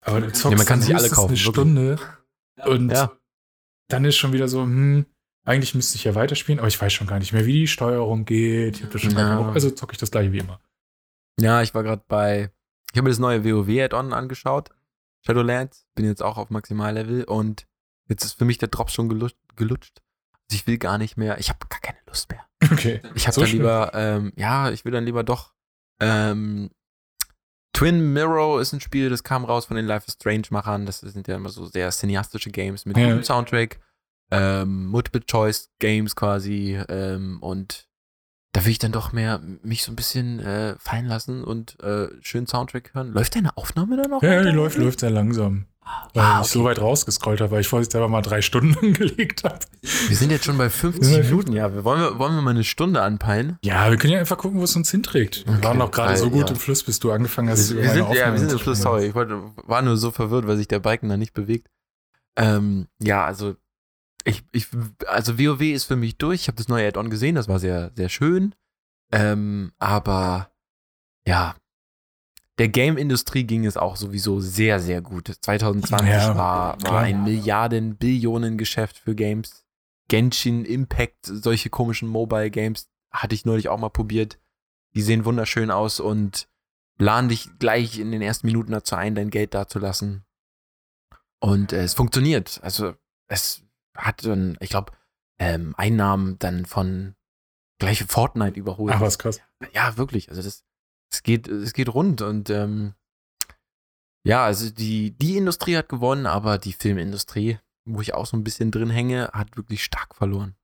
Aber du zockst man kann sich alle kaufen, eine wirklich. Stunde und Ja. Dann ist schon wieder so, hm, eigentlich müsste ich ja weiterspielen, aber ich weiß schon gar nicht mehr, wie die Steuerung geht. Ich das schon Ja. gar also zocke ich das gleiche wie immer. Ja, ich war gerade bei. Ich habe mir das neue WoW-Add-on angeschaut. Shadowlands. Bin jetzt auch auf Maximallevel und jetzt ist für mich der Drop schon gelutscht. gelutscht. Also ich will gar nicht mehr. Ich habe gar keine Lust mehr. Okay. Ich habe So dann schlimm. lieber, ähm, ja, ich will dann lieber doch ähm, Twin Mirror ist ein Spiel, das kam raus von den Life is Strange-Machern. Das sind ja immer so sehr cineastische Games mit Ja. Soundtrack, ähm, Multiple-Choice-Games quasi. Ähm, und da will ich dann doch mehr mich so ein bisschen äh, fallen lassen und äh, schön Soundtrack hören. Läuft deine Aufnahme dann noch? Ja, die läuft, läuft sehr langsam. Weil Ah, ich so okay. weit rausgescrollt habe, weil ich vorsichtshalber mal drei Stunden *laughs* angelegt habe. Wir sind jetzt schon bei 50 Ja, Minuten, ja. Wir- Wollen wir, wollen wir mal eine Stunde anpeilen? Ja, wir können ja einfach gucken, wo es uns hinträgt. Wir Okay, waren noch gerade so gut ja. im Fluss, bis du angefangen hast. Wir, über wir sind, ja, wir sind im Fluss, sorry. Ich wollte, war nur so verwirrt, weil sich der Balken da nicht bewegt. Ähm, ja, also ich, ich, also WoW ist für mich durch. Ich habe das neue Add-on gesehen, das war sehr, sehr schön. Ähm, aber ja, der Game-Industrie ging es auch sowieso sehr, sehr gut. 2020 Ja, war, war ein Milliarden, Billionen Geschäft für Games. Genshin Impact, solche komischen Mobile-Games hatte ich neulich auch mal probiert. Die sehen wunderschön aus und laden dich gleich in den ersten Minuten dazu ein, dein Geld dazulassen. Und äh, es funktioniert. Also es hat dann, ich glaube, ähm, Einnahmen dann von gleich Fortnite überholt. Ach, was krass. Ja, wirklich. Also das, es geht, es geht rund und ähm, ja, also die, die Industrie hat gewonnen, aber die Filmindustrie, wo ich auch so ein bisschen drin hänge, hat wirklich stark verloren.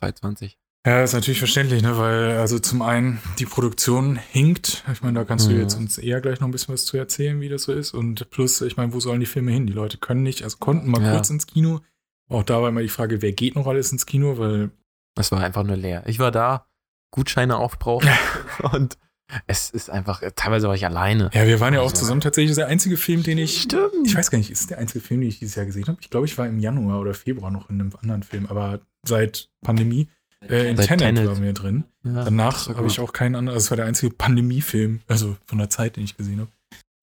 2020. Ja, ist natürlich verständlich, ne? weil also zum einen die Produktion hinkt. Ich meine, da kannst du Mhm. jetzt uns eher gleich noch ein bisschen was zu erzählen, wie das so ist. Und plus, ich meine, wo sollen die Filme hin? Die Leute können nicht, also konnten mal Ja. kurz ins Kino. Auch da war immer die Frage, wer geht noch alles ins Kino, weil Das war einfach nur leer. Ich war da, Gutscheine aufbraucht *laughs* und es ist einfach, teilweise war ich alleine. ja, wir waren ja auch Also- zusammen tatsächlich der einzige Film, den ich Stimmt. Ich weiß gar nicht, ist es der einzige Film, den ich dieses Jahr gesehen habe? Ich glaube, ich war im Januar oder Februar noch in einem anderen Film, aber seit Pandemie äh, in Seit Tenet, Tenet. waren wir drin. Ja, Danach habe ich auch keinen anderen, also es war der einzige Pandemiefilm, also von der Zeit, den ich gesehen habe.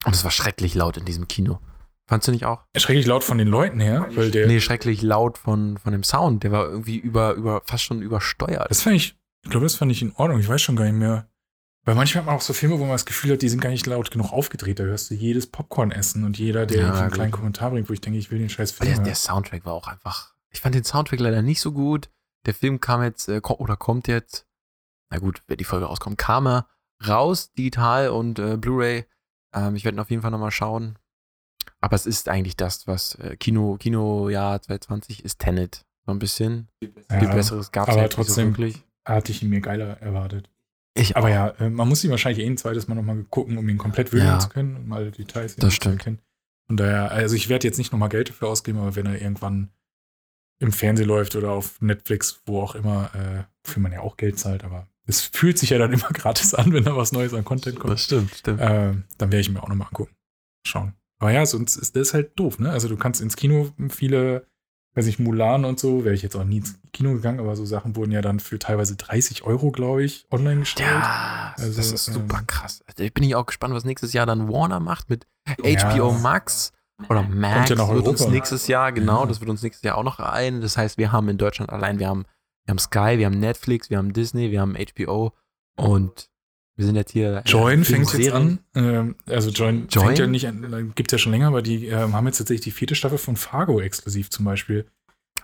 Und es war schrecklich laut in diesem Kino. Fandst du nicht auch? Schrecklich laut von den Leuten her, weil der, Nee, schrecklich laut von, von dem Sound. Der war irgendwie über, über, fast schon übersteuert. das fand ich, ich glaube, das fand ich in Ordnung, ich weiß schon gar nicht mehr. Weil manchmal hat man auch so Filme, wo man das Gefühl hat, die sind gar nicht laut genug aufgedreht. Da hörst du jedes Popcorn essen und jeder, der Ja, einen kleinen Kommentar bringt, wo ich denke, ich will den scheiß Film. Der, der Soundtrack war auch einfach. Ich fand den Soundtrack leider nicht so gut. Der Film kam jetzt, äh, oder kommt jetzt, na gut, wenn die Folge rauskommt, kam er raus, digital und äh, Blu-ray. Ähm, ich werde ihn auf jeden Fall nochmal schauen. Aber es ist eigentlich das, was äh, Kino, Kinojahr 2020 ist Tenet. So ein bisschen. Ja, Viel Besseres gab es halt nicht so trotzdem- wirklich. hatte ich ihn mir geiler erwartet. Ich Aber ja, äh, man muss ihn wahrscheinlich eh ein zweites Mal nochmal gucken, um ihn komplett würdigen Ja. zu können, um alle Details Das irgendwie zu stimmt. erkennen. Von daher, also ich werde jetzt nicht nochmal Geld dafür ausgeben, aber wenn er irgendwann im Fernsehen läuft oder auf Netflix, wo auch immer, äh, wofür man ja auch Geld zahlt, aber es fühlt sich ja dann *laughs* immer gratis an, wenn da was Neues an Content kommt. Das stimmt, stimmt. Äh, dann werde ich mir auch nochmal angucken. Schauen. Aber ja, sonst ist das halt doof, ne? Also du kannst ins Kino viele, weiß ich, Mulan und so, wäre ich jetzt auch nie ins Kino gegangen, aber so Sachen wurden ja dann für teilweise 30 Euro, glaube ich, online gestellt. Ja, Also, das ist super ähm, krass. Also, ich bin ich auch gespannt, was nächstes Jahr dann Warner macht mit Ja. HBO Max oder Max. ja nach wird uns Europa. nächstes Jahr, genau, Ja. das wird uns nächstes Jahr auch noch ein. Das heißt, wir haben in Deutschland allein, wir haben, wir haben Sky, wir haben Netflix, wir haben Disney, wir haben HBO und wir sind jetzt hier. Join äh, fängt jetzt an. Ähm, also Join, Join? fängt ja nicht an, gibt ja schon länger, aber die ähm, haben jetzt tatsächlich die vierte Staffel von Fargo exklusiv zum Beispiel.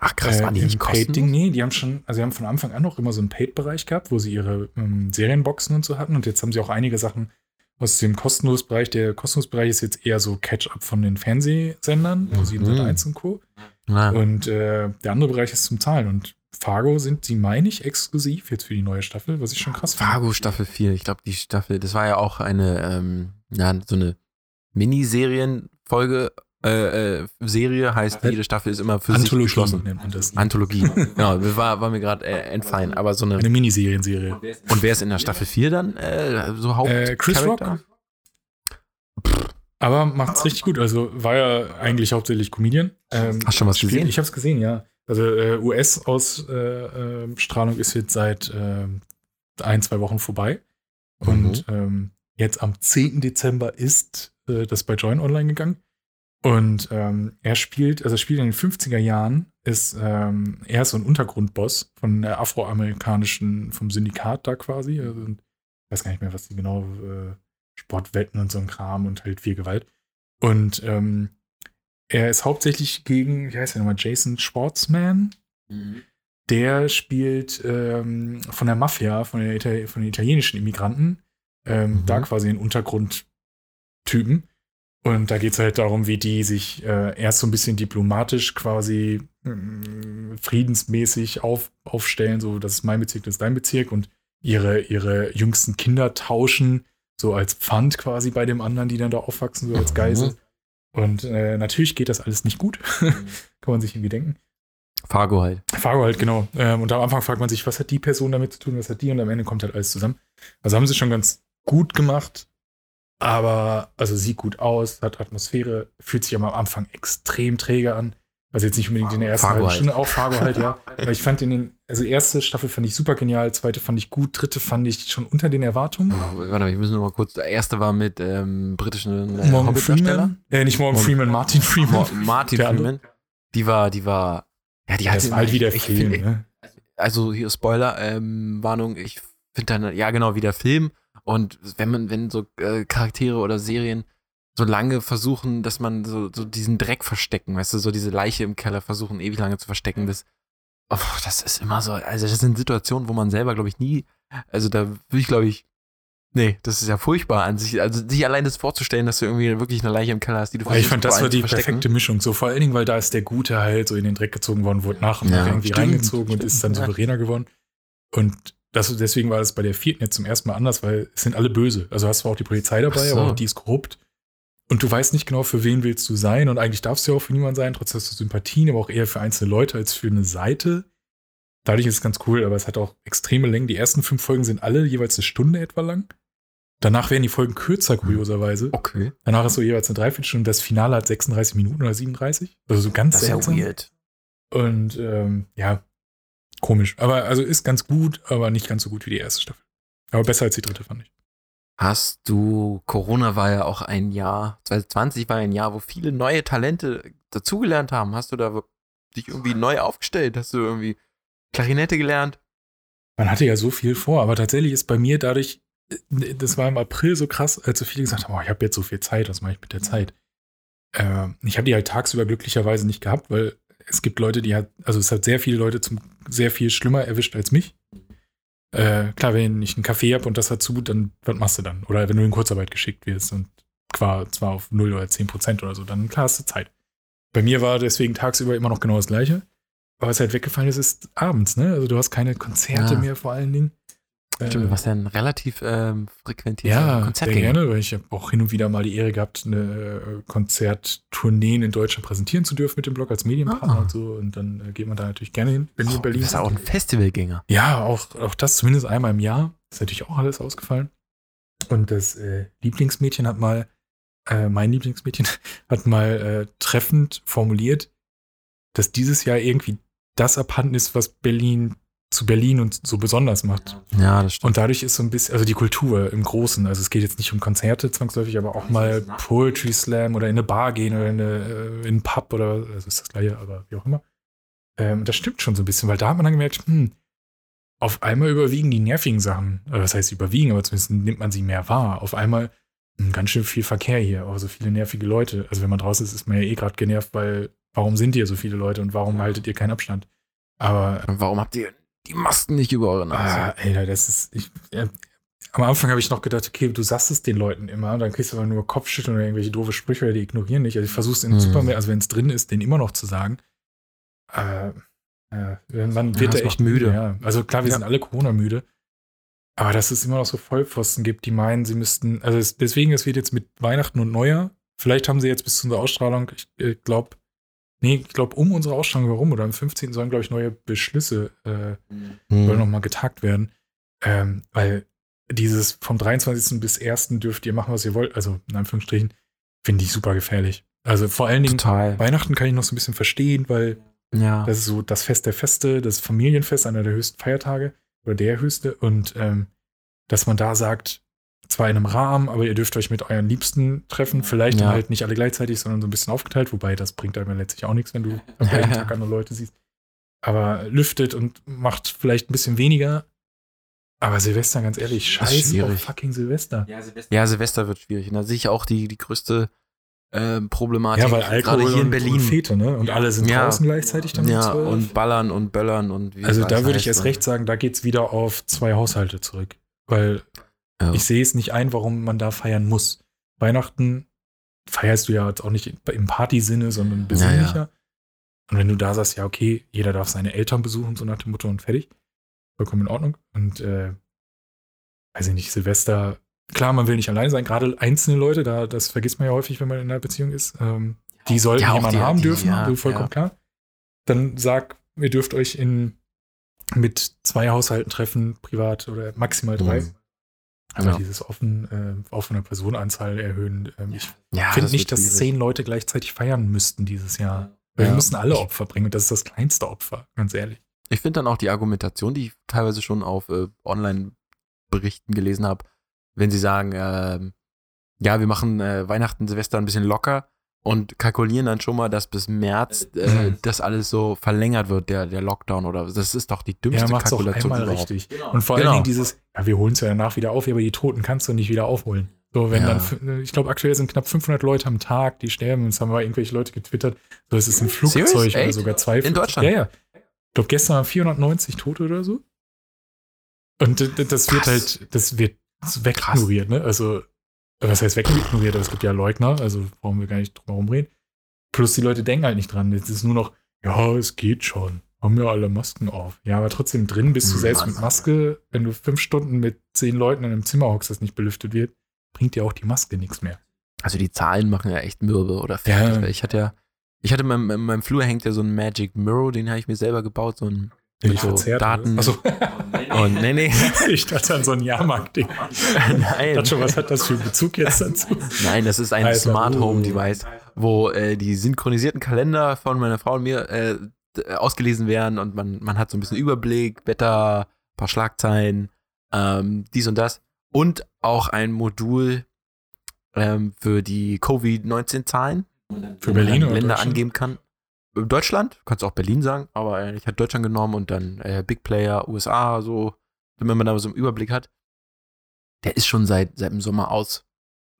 Ach krass, Äh, waren die nicht Paid-Ding, kostenlos? nee, die haben schon, also sie haben von Anfang an auch immer so einen Paid-Bereich gehabt, wo sie ihre ähm, Serienboxen und so hatten und jetzt haben sie auch einige Sachen aus dem kostenlos Bereich. Der kostenlos Bereich ist jetzt eher so Catch-up von den Fernsehsendern, wo sie Mhm. Sat 1 und Co. Ja. Und äh, der andere Bereich ist zum Zahlen und Fargo sind sie, meine ich, exklusiv jetzt für die neue Staffel, was ich schon krass finde. Fargo Staffel 4, ich glaube, die Staffel, das war ja auch eine, ähm, ja, so eine Miniserienfolge, äh, äh, Serie, heißt, jede Staffel ist immer für sich Anthologie geschlossen. nennt man das. Anthologie. *laughs* genau, war, war mir gerade äh, entfallen, aber so eine. Eine Miniserienserie. Und wer ist in der Staffel 4 dann? Äh, so Haupt Äh, Chris Rock. Charakter? Aber macht's richtig gut. Also war ja eigentlich hauptsächlich Comedian. Ähm, Hast du schon was gesehen? Ich habe es gesehen, ja. Also äh, US-Ausstrahlung ist jetzt seit ähm, ein, zwei Wochen vorbei. Und Mhm. ähm, jetzt am 10. Dezember ist äh, das bei Join online gegangen. Und ähm, er spielt, also er spielt in den 50er Jahren, ist ähm, er ist so ein Untergrundboss von der afroamerikanischen, vom Syndikat da quasi. Also, ich weiß gar nicht mehr, was die genau äh, Sportwetten und so ein Kram und halt viel Gewalt. Und ähm, er ist hauptsächlich gegen, wie heißt der nochmal, Jason Schwartzman. Der spielt ähm, von der Mafia, von, der Ita von den italienischen Immigranten, ähm, Mhm. da quasi den Untergrund Typen. Und da geht es halt darum, wie die sich äh, erst so ein bisschen diplomatisch quasi mh, friedensmäßig auf, aufstellen, so das ist mein Bezirk, das ist dein Bezirk und ihre, ihre jüngsten Kinder tauschen, so als Pfand quasi bei dem anderen, die dann da aufwachsen, so als Geisel. Und äh, natürlich geht das alles nicht gut. *laughs* Kann man sich irgendwie denken. Fargo halt. Fargo halt, genau. Ähm, und am Anfang fragt man sich, was hat die Person damit zu tun, was hat die? Und am Ende kommt halt alles zusammen. Also haben sie schon ganz gut gemacht. Aber, also sieht gut aus, hat Atmosphäre, fühlt sich aber am Anfang extrem träge an. Also jetzt nicht unbedingt in der ersten halben halt. Stunde, auch Fargo halt, ja. *laughs* Aber ich fand in den, also erste Staffel fand ich super genial, zweite fand ich gut, dritte fand ich schon unter den Erwartungen. Oh, warte mal, ich muss nur mal kurz. Der erste war mit ähm, britischen äh, Morgan. Freeman. Äh, nicht Morgan Morgan- Freeman, Martin Freeman. Mo- Martin Der andere. Freeman. Die war, die war. Ja, die Ja, hat das war halt wie der ich Film, find- ne? also hier Spoiler, ähm, Warnung, ich finde dann, ja genau, wie der Film. Und wenn man, wenn so äh, Charaktere oder Serien so lange versuchen, dass man so, so diesen Dreck verstecken, weißt du, so diese Leiche im Keller versuchen, ewig lange zu verstecken, das, oh, das ist immer so, also das sind Situationen, wo man selber, glaube ich, nie, also da würde ich, glaube ich, nee, das ist ja furchtbar an sich, also sich allein das vorzustellen, dass du irgendwie wirklich eine Leiche im Keller hast, die du Ja, ich fand, das war die verstecken. perfekte Mischung. So vor allen Dingen, weil da ist der Gute halt so in den Dreck gezogen worden, wurde nach und Ja, nach irgendwie stimmt, reingezogen und stimmt, ist dann ja. souveräner geworden. Und das, deswegen war das bei der vierten jetzt zum ersten Mal anders, weil es sind alle böse. Also hast zwar auch die Polizei dabei, so. aber auch die ist korrupt. Und du weißt nicht genau, für wen willst du sein. Und eigentlich darfst du ja auch für niemanden sein, trotzdem hast du Sympathien, aber auch eher für einzelne Leute als für eine Seite. Dadurch ist es ganz cool, aber es hat auch extreme Längen. Die ersten fünf Folgen sind alle jeweils eine Stunde etwa lang. Danach werden die Folgen kürzer, kurioserweise. Okay. Danach ist so jeweils eine Dreiviertelstunde. Das Finale hat 36 Minuten oder 37. Also so ganz Das ist ja seltsam. weird. Und ähm, ja, komisch. Aber also ist ganz gut, aber nicht ganz so gut wie die erste Staffel. Aber besser als die dritte, fand ich. Hast du, Corona war ja auch ein Jahr, 2020 war ein Jahr, wo viele neue Talente dazugelernt haben. Hast du da dich irgendwie neu aufgestellt? Hast du irgendwie Klarinette gelernt? Man hatte ja so viel vor, aber tatsächlich ist bei mir dadurch, äh, das war im April so krass, als so viele gesagt haben, oh, ich habe jetzt so viel Zeit, was mache ich mit der Zeit? Ähm, ich habe die halt tagsüber glücklicherweise nicht gehabt, weil es gibt Leute, die halt, also es hat sehr viele Leute zum sehr viel schlimmer erwischt als mich. Äh, klar, wenn ich einen Kaffee habe und das dazu, dann was machst du dann? Oder wenn du in Kurzarbeit geschickt wirst und zwar auf 0 oder 10 Prozent oder so, dann klar hast du Zeit. Bei mir war deswegen tagsüber immer noch genau das Gleiche. Aber was halt weggefallen ist, ist abends, ne? Also du hast keine Konzerte Ja. mehr vor allen Dingen. Stimmt, Äh, du warst ja ein relativ ähm, frequentierter ja, sehr Konzertgänger. gerne, weil ich habe auch hin und wieder mal die Ehre gehabt, eine äh, Konzerttourneen in Deutschland präsentieren zu dürfen mit dem Blog als Medienpartner Ah. und so. Und dann äh, geht man da natürlich gerne hin, wenn die in Oh, Berlin du bist auch ein Festivalgänger. Ja, auch, auch das zumindest einmal im Jahr. Ist natürlich auch alles ausgefallen. Und das äh, Lieblingsmädchen hat mal, äh, mein Lieblingsmädchen *laughs* hat mal äh, treffend formuliert, dass dieses Jahr irgendwie das abhanden ist, was Berlin zu Berlin und so besonders macht. Ja, das stimmt. Und dadurch ist so ein bisschen, also die Kultur im Großen, also es geht jetzt nicht um Konzerte zwangsläufig, aber auch mal Poetry Slam oder in eine Bar gehen oder in, eine, äh, in einen Pub oder, also ist das gleiche, aber wie auch immer. Ähm, das stimmt schon so ein bisschen, weil da hat man dann gemerkt, hm, auf einmal überwiegen die nervigen Sachen. Oder was heißt überwiegen, aber zumindest nimmt man sie mehr wahr. Auf einmal hm, ganz schön viel Verkehr hier, auch so viele nervige Leute. Also wenn man draußen ist, ist man ja eh gerade genervt, weil warum sind hier so viele Leute und warum haltet ihr keinen Abstand? Aber warum habt ihr die Masken nicht über eure Nase? Ah, Alter, das ist. Ich, ja, am Anfang habe ich noch gedacht, okay, du sagst es den Leuten immer, dann kriegst du aber nur Kopfschütteln oder irgendwelche doofe Sprüche oder die ignorieren nicht. Also ich versuche es in Mhm. Supermärkten, also wenn es drin ist, den immer noch zu sagen. Äh, äh, man Ja, wird das da echt müde. Ja. Also klar, wir Ja. sind alle Corona-müde. Aber dass es immer noch so Vollpfosten gibt, die meinen, sie müssten, also es, deswegen, es wird jetzt mit Weihnachten und Neujahr, vielleicht haben sie jetzt bis zu unserer Ausstrahlung, ich äh, glaube, nee, ich glaube, um unsere Ausstrahlung herum oder am 15. sollen, glaube ich, neue Beschlüsse äh, Hm. soll nochmal getagt werden. Ähm, weil dieses vom 23. bis 1. dürft ihr machen, was ihr wollt, also in Anführungsstrichen, finde ich super gefährlich. Also vor allen Dingen Total. Weihnachten kann ich noch so ein bisschen verstehen, weil Ja. das ist so das Fest der Feste, das Familienfest, einer der höchsten Feiertage oder der höchste. Und ähm, dass man da sagt, zwar in einem Rahmen, aber ihr dürft euch mit euren Liebsten treffen, vielleicht Ja. dann halt nicht alle gleichzeitig, sondern so ein bisschen aufgeteilt, wobei das bringt einem ja letztlich auch nichts, wenn du *laughs* am gleichen Tag andere Leute siehst. Aber lüftet und macht vielleicht ein bisschen weniger. Aber Silvester, ganz ehrlich, Das ist scheiß auf fucking Silvester. Ja, Silvester wird schwierig. Und da sehe ich auch die, die größte ähm, Problematik. Ja, weil Alkohol gerade hier in Berlin. und Fete, ne? Und alle sind Ja. draußen gleichzeitig dann um ja, 12. und ballern und böllern und wie Also es da würde ich erst recht sagen, da geht's wieder auf zwei Haushalte zurück. Weil Ja. ich sehe es nicht ein, warum man da feiern muss. Weihnachten feierst du ja jetzt auch nicht im Partysinne, sondern besinnlicher. Ja. Und wenn du da sagst, ja, okay, jeder darf seine Eltern besuchen, so nach dem Motto und fertig, vollkommen in Ordnung. Und äh, weiß ich nicht, Silvester, klar, man will nicht allein sein, gerade einzelne Leute, da, das vergisst man ja häufig, wenn man in einer Beziehung ist. Ähm, die sollten Ja, jemanden die- haben die- dürfen, ja, so vollkommen ja. klar. Dann sag, ihr dürft euch in mit zwei Haushalten treffen, privat oder maximal drei. Mhm. Also Ja. dieses offen, äh, offene Personenanzahl erhöhen. Ähm, ich Ja, finde das nicht, dass schwierig. zehn Leute gleichzeitig feiern müssten dieses Jahr. Weil Ja. wir müssen alle Opfer bringen und das ist das kleinste Opfer, ganz ehrlich. Ich finde dann auch die Argumentation, die ich teilweise schon auf äh, Online-Berichten gelesen habe, wenn sie sagen, ähm, ja, wir machen äh, Weihnachten, Silvester ein bisschen locker und kalkulieren dann schon mal, dass bis März äh, Mhm. *clears throat* das alles so verlängert wird, der, der Lockdown oder das ist doch die dümmste Ja, macht's auch Kalkulation einmal überhaupt. richtig. Und vor Genau. allen Dingen dieses, ja, wir holen es ja danach wieder auf, aber die Toten kannst du nicht wieder aufholen. So, wenn Ja. dann, f- ich glaube, aktuell sind knapp 500 Leute am Tag, die sterben. Jetzt haben wir irgendwelche Leute getwittert. So, es ist ein Flugzeug Serious? oder Echt? sogar zwei. In Deutschland? Ja, ja. Ich glaube, gestern waren 490 Tote oder so. Und das wird Krass. halt, das wird wegignoriert, ne? Also, was heißt wegignoriert? Aber es gibt ja Leugner, also brauchen wir gar nicht drum herum reden. Plus die Leute denken halt nicht dran. Jetzt ist nur noch, ja, es geht schon. Haben ja alle Masken auf. Ja, aber trotzdem drin bist du Hm, selbst mit Maske, wenn du fünf Stunden mit zehn Leuten in einem Zimmer hockst, das nicht belüftet wird, bringt dir auch die Maske nichts mehr. Also die Zahlen machen ja echt mürbe oder fertig. Ja. Ich hatte ja, ich hatte in meinem, in meinem Flur hängt ja so ein Magic Mirror, den habe ich mir selber gebaut, so ein ich so verzerrt? Daten- Also, *laughs* und nee, nee, *laughs* ich dachte an so ein Jahrmarkt-Ding. nein. Schon, was hat das für einen Bezug jetzt dazu? Nein, das ist ein Alter, Smart uh. Home Device, wo äh, die synchronisierten Kalender von meiner Frau und mir äh, d- ausgelesen werden und man, man hat so ein bisschen Überblick, Wetter, paar Schlagzeilen, ähm, dies und das. Und auch ein Modul ähm, für die Covid-19-Zahlen. Für Berlin oder Länder angeben kann. Deutschland, kannst auch Berlin sagen, aber äh, ich hatte Deutschland genommen und dann äh, Big Player, USA, so, wenn man da so einen Überblick hat. Der ist schon seit, seit dem Sommer aus.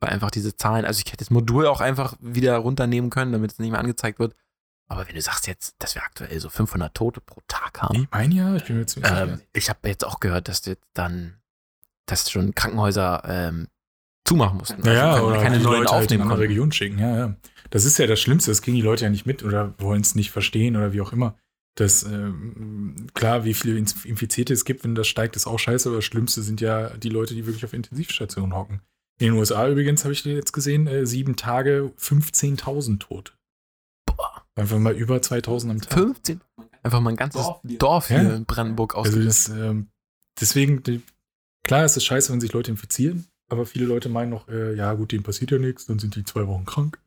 Weil einfach diese Zahlen, also ich hätte das Modul auch einfach wieder runternehmen können, damit es nicht mehr angezeigt wird. Aber wenn du sagst jetzt, dass wir aktuell so 500 Tote pro Tag haben, Nee, mein Jahr? Ich bin mir jetzt nicht sicher. ähm, ich habe jetzt auch gehört, dass jetzt dann, dass schon Krankenhäuser ähm, zumachen mussten. Ja, ja, Also oder keine die neuen Leute halt in aufnehmen andere konnten. Region schicken. Ja, ja. Das ist ja das Schlimmste. Das kriegen die Leute ja nicht mit oder wollen es nicht verstehen oder wie auch immer. Das, ähm, klar, wie viele Inf- Infizierte es gibt, wenn das steigt, ist auch scheiße, aber das Schlimmste sind ja die Leute, die wirklich auf Intensivstationen hocken. In den USA übrigens habe ich jetzt gesehen, äh, sieben Tage, 15.000 Tote. Boah. Einfach mal über 2000 am Tag. 15? Einfach mal ein ganzes Dorf hier, Ja. in Brandenburg Also ausgelöst. das, ähm, deswegen, die, klar ist es scheiße, wenn sich Leute infizieren, aber viele Leute meinen noch, äh, ja gut, denen passiert ja nichts, dann sind die zwei Wochen krank.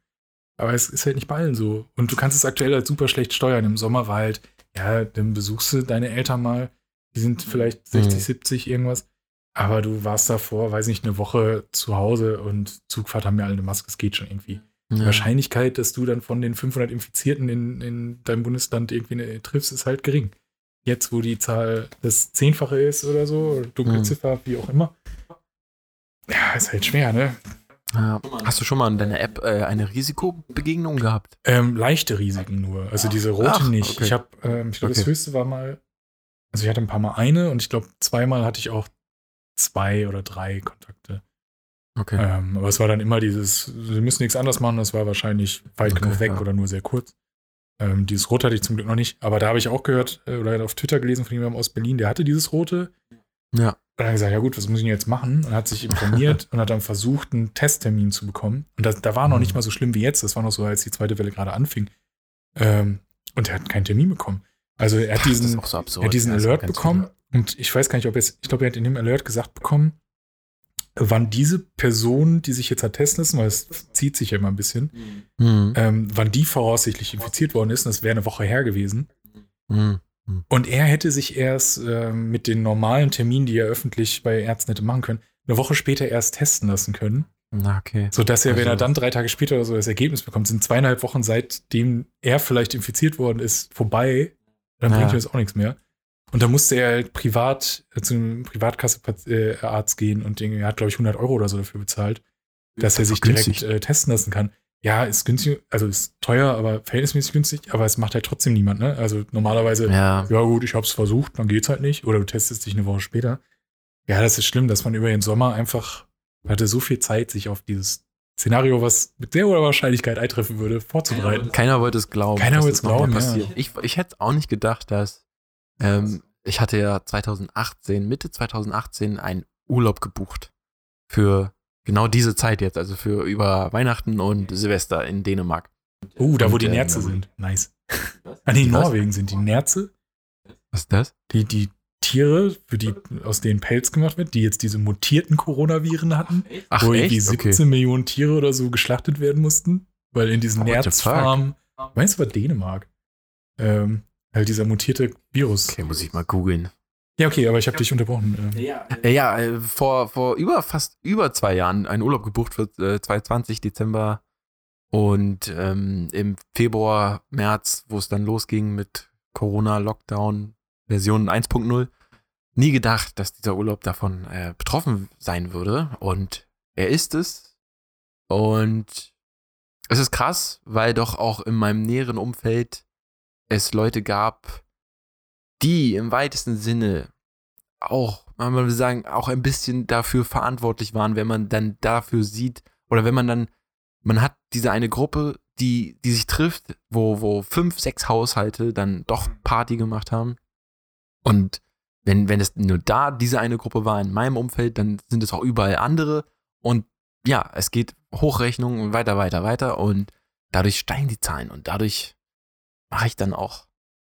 Aber es ist halt nicht bei allen so. Und du kannst es aktuell halt super schlecht steuern. Im Sommer war halt, ja, dann besuchst du deine Eltern mal, die sind vielleicht 60, Mhm. 70, irgendwas. Aber du warst davor, weiß nicht, eine Woche zu Hause und Zugfahrt haben ja alle eine Maske, es geht schon irgendwie. Die Ja. Wahrscheinlichkeit, dass du dann von den 500 Infizierten in, in deinem Bundesland irgendwie eine, triffst, ist halt gering. Jetzt, wo die Zahl das Zehnfache ist oder so, dunkle Mhm. Ziffer, wie auch immer. Ja, ist halt schwer, ne? Ja. Hast du schon mal in deiner App äh, eine Risikobegegnung gehabt? Ähm, leichte Risiken nur. Also diese rote Ach, nicht. okay. Ich habe, ähm, ich glaube, das Okay. höchste war mal, also ich hatte ein paar Mal eine und ich glaube, zweimal hatte ich auch zwei oder drei Kontakte. Okay. Ähm, aber es war dann immer dieses, wir müssen nichts anderes machen, das war wahrscheinlich weit Okay, genug weg ja. oder nur sehr kurz. Ähm, dieses Rote hatte ich zum Glück noch nicht, aber da habe ich auch gehört äh, oder auf Twitter gelesen von jemandem aus Berlin, der hatte dieses Rote. Ja. Und dann hat er gesagt, ja gut, was muss ich denn jetzt machen? Und hat sich informiert *laughs* und hat dann versucht, einen Testtermin zu bekommen. Und das, da war noch Mhm. nicht mal so schlimm wie jetzt, das war noch so, als die zweite Welle gerade anfing. Ähm, und er hat keinen Termin bekommen. Also er hat diesen, so er hat diesen Ja, Alert bekommen und ich weiß gar nicht, ob er es, ich glaube, er hat in dem Alert gesagt bekommen, wann diese Person, die sich jetzt hat testen lassen, weil es zieht sich ja immer ein bisschen, Mhm. ähm, wann die voraussichtlich infiziert worden ist, und das wäre eine Woche her gewesen. Mhm. Und er hätte sich erst ähm, mit den normalen Terminen, die er öffentlich bei Ärzten hätte machen können, eine Woche später erst testen lassen können. Na, okay. Sodass er, wenn Also- er dann drei Tage später oder so das Ergebnis bekommt, sind zweieinhalb Wochen seitdem er vielleicht infiziert worden ist, vorbei. Dann Ja. bringt ihm das auch nichts mehr. Und da musste er halt privat äh, zu einem Privatkasse-Arzt äh, gehen und den, er hat, glaube ich, 100 Euro oder so dafür bezahlt, dass er sich direkt äh, testen lassen kann. Ja, ist günstig, also ist teuer, aber verhältnismäßig günstig, aber es macht halt trotzdem niemand, ne? Also normalerweise, Ja. ja gut, ich hab's versucht, dann geht's halt nicht. Oder du testest dich eine Woche später. Ja, das ist schlimm, dass man über den Sommer einfach, hatte so viel Zeit, sich auf dieses Szenario, was mit sehr hoher Wahrscheinlichkeit eintreffen würde, vorzubereiten. Keiner wollte es glauben. Keiner wollte es glauben, ja. passiert. Ich, ich hätte auch nicht gedacht, dass ähm, ich hatte ja 2018, Mitte 2018 einen Urlaub gebucht für genau diese Zeit jetzt, also für über Weihnachten und Silvester in Dänemark. Oh, da wo Und, die ähm, Nerze sind. Nice. Ah, nee, in? Norwegen sind die Nerze, Was ist das? die, die Tiere, für die aus denen Pelz gemacht wird, die jetzt diese mutierten Coronaviren hatten, Ach, wo irgendwie echt? 17 Millionen Tiere oder so geschlachtet werden mussten, weil in diesen the Nerzfarmen, meinst du, war Dänemark, ähm, halt dieser mutierte Virus. Okay, muss ich mal googeln. Ja, okay, aber ich habe dich unterbrochen. Ähm, Äh, ja, äh, vor, vor über fast über zwei Jahren einen Urlaub gebucht für äh, 2020, Dezember und ähm, im Februar, März, wo es dann losging mit Corona-Lockdown Version 1.0, nie gedacht, dass dieser Urlaub davon äh, betroffen sein würde und er ist es und es ist krass, weil doch auch in meinem näheren Umfeld es Leute gab, die im weitesten Sinne auch, man würde sagen, auch ein bisschen dafür verantwortlich waren, wenn man dann dafür sieht, oder wenn man dann, man hat diese eine Gruppe, die, die sich trifft, wo, wo fünf, sechs Haushalte dann doch Party gemacht haben. Und wenn, wenn es nur da diese eine Gruppe war in meinem Umfeld, dann sind es auch überall andere. Und ja, es geht Hochrechnung und weiter, weiter, weiter. Und dadurch steigen die Zahlen. Und dadurch mache ich dann auch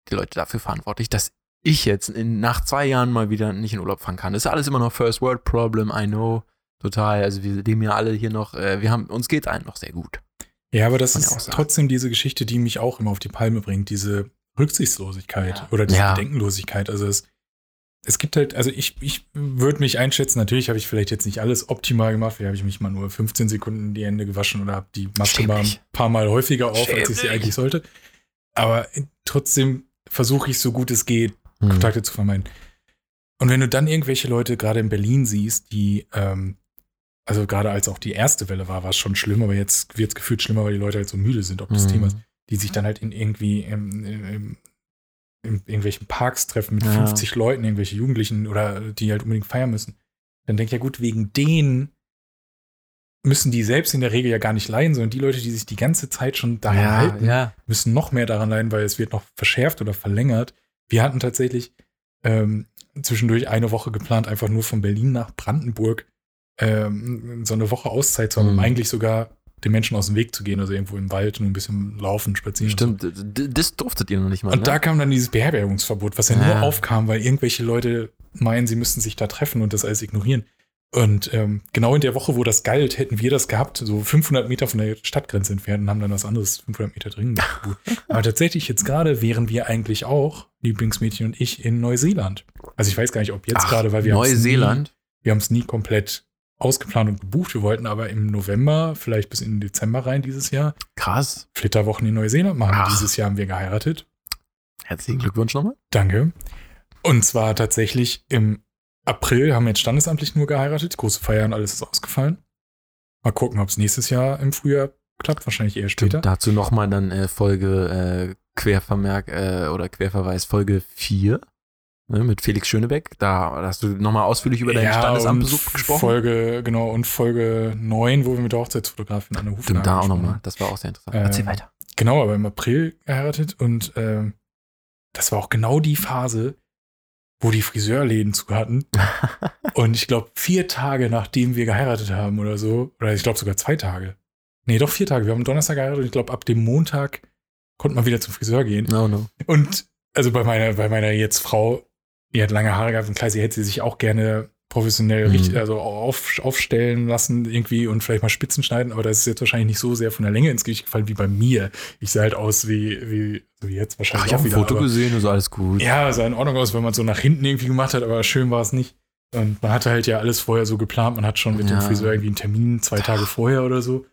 die Leute dafür verantwortlich, dass ich jetzt in, nach zwei Jahren mal wieder nicht in Urlaub fahren kann. Das ist alles immer noch First World Problem, I know. Total. Also wir leben ja alle hier noch, äh, wir haben, uns geht allen noch sehr gut. Ja, aber das ist trotzdem diese Geschichte, die mich auch immer auf die Palme bringt, diese Rücksichtslosigkeit Ja. oder diese Ja. Bedenkenlosigkeit. Also es, es gibt halt, also ich, ich würde mich einschätzen, natürlich habe ich vielleicht jetzt nicht alles optimal gemacht, vielleicht habe ich mich mal nur 15 Sekunden die Hände gewaschen oder habe die Maske mal ein paar Mal häufiger auf, Schäm als ich sie eigentlich sollte. Aber trotzdem versuche ich so gut es geht, Hm. Kontakte zu vermeiden. Und wenn du dann irgendwelche Leute gerade in Berlin siehst, die, ähm, also gerade als auch die erste Welle war, war es schon schlimm, aber jetzt wird es gefühlt schlimmer, weil die Leute halt so müde sind, ob das Mhm. Thema ist, die sich dann halt in irgendwie in, in, in irgendwelchen Parks treffen mit Ja. 50 Leuten, irgendwelche Jugendlichen oder die halt unbedingt feiern müssen. Dann denke ich ja gut, wegen denen müssen die selbst in der Regel ja gar nicht leiden, sondern die Leute, die sich die ganze Zeit schon daran ja, halten, ja. müssen noch mehr daran leiden, weil es wird noch verschärft oder verlängert. Wir hatten tatsächlich ähm, zwischendurch eine Woche geplant, einfach nur von Berlin nach Brandenburg ähm, so eine Woche Auszeit zu haben, um Mhm. eigentlich sogar den Menschen aus dem Weg zu gehen, also irgendwo im Wald und ein bisschen laufen, spazieren. so. Stimmt, d- das durftet ihr noch nicht mal. Und ne? da kam dann dieses Beherbergungsverbot, was ja, nur Ja. aufkam, weil irgendwelche Leute meinen, sie müssten sich da treffen und das alles ignorieren. Und ähm, genau in der Woche, wo das galt, hätten wir das gehabt, so 500 Meter von der Stadtgrenze entfernt und haben dann was anderes 500 Meter drin gebucht. *laughs* Aber tatsächlich jetzt gerade wären wir eigentlich auch, Lieblingsmädchen und ich, in Neuseeland. Also ich weiß gar nicht, ob jetzt Ach, gerade, weil wir Neuseeland. Nie, wir haben es nie komplett ausgeplant und gebucht. Wir wollten aber im November, vielleicht bis in den Dezember rein dieses Jahr, Krass. Flitterwochen in Neuseeland machen. Ach. Dieses Jahr haben wir geheiratet. Herzlichen Glückwunsch nochmal. Danke. Und zwar tatsächlich im April haben wir jetzt standesamtlich nur geheiratet. Große Feiern, alles ist ausgefallen. Mal gucken, ob es nächstes Jahr im Frühjahr klappt. Wahrscheinlich eher später. Dazu nochmal dann äh, Folge äh, Quervermerk äh, oder Querverweis Folge 4 ne, mit Felix Schönebeck. Da hast du nochmal ausführlich über deinen Standesamtbesuch und gesprochen. Folge, genau, und Folge 9, wo wir mit der Hochzeitsfotografin Anne Hufnagel Stimmt, da auch nochmal. Das war auch sehr interessant. Ähm, Erzähl weiter. Genau, aber im April geheiratet und ähm, das war auch genau die Phase, wo die Friseurläden zu hatten. *laughs* und ich glaube, vier Tage nachdem wir geheiratet haben oder so, oder ich glaube sogar zwei Tage. Nee, doch vier Tage. Wir haben Donnerstag geheiratet und ich glaube, ab dem Montag konnte man wieder zum Friseur gehen. No, no. Und also bei meiner, bei meiner jetzt Frau, die hat lange Haare gehabt und klar, sie hätte sie sich auch gerne professionell Mhm. richtig, also auf, aufstellen lassen irgendwie und vielleicht mal Spitzen schneiden, aber das ist jetzt wahrscheinlich nicht so sehr von der Länge ins Gesicht gefallen wie bei mir. Ich sah halt aus wie, wie, so wie jetzt Ach, wahrscheinlich ich habe ein. Foto aber, gesehen, ist alles gut. ja, sah in Ordnung aus, wenn man so nach hinten irgendwie gemacht hat, aber schön war es nicht. Und man hatte halt ja alles vorher so geplant, man hat schon mit Ja. dem Friseur irgendwie einen Termin zwei Tage vorher oder so.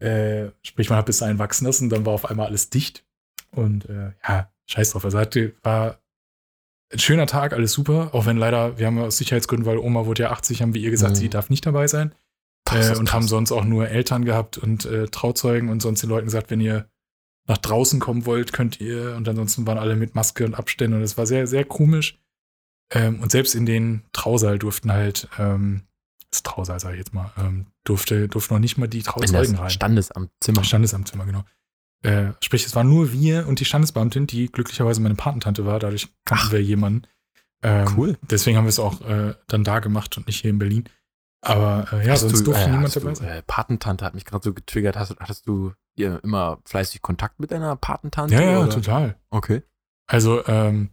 Äh, sprich, man hat bis dahin wachsen lassen, dann war auf einmal alles dicht. Und äh, ja, scheiß drauf. Also hatte, war ein schöner Tag, alles super, auch wenn leider, wir haben aus Sicherheitsgründen, weil Oma wurde ja 80, haben wir ihr gesagt, Mhm. sie darf nicht dabei sein. Das Äh, und krass. haben sonst auch nur Eltern gehabt und äh, Trauzeugen und sonst den Leuten gesagt, wenn ihr nach draußen kommen wollt, könnt ihr. Und ansonsten waren alle mit Maske und Abständen und es war sehr, sehr komisch. Ähm, und selbst in den Trausaal durften halt, ähm, als Trausaal, sag ich jetzt mal. Ähm, durfte, durfte noch nicht mal die Trauzeugen das rein. Standesamtzimmer. Standesamtzimmer, genau. Äh, sprich, es waren nur wir und die Standesbeamtin, die glücklicherweise meine Patentante war. Dadurch kannten Ach. wir jemanden. Ähm, Cool. Deswegen haben wir es auch äh, dann da gemacht und nicht hier in Berlin. Aber äh, ja, Hast sonst du, durfte äh, niemand dabei du, sein. Äh, Patentante hat mich gerade so getriggert. Hast, hattest du ihr immer fleißig Kontakt mit deiner Patentante? Ja, ja, oder? total. Okay. Also ähm,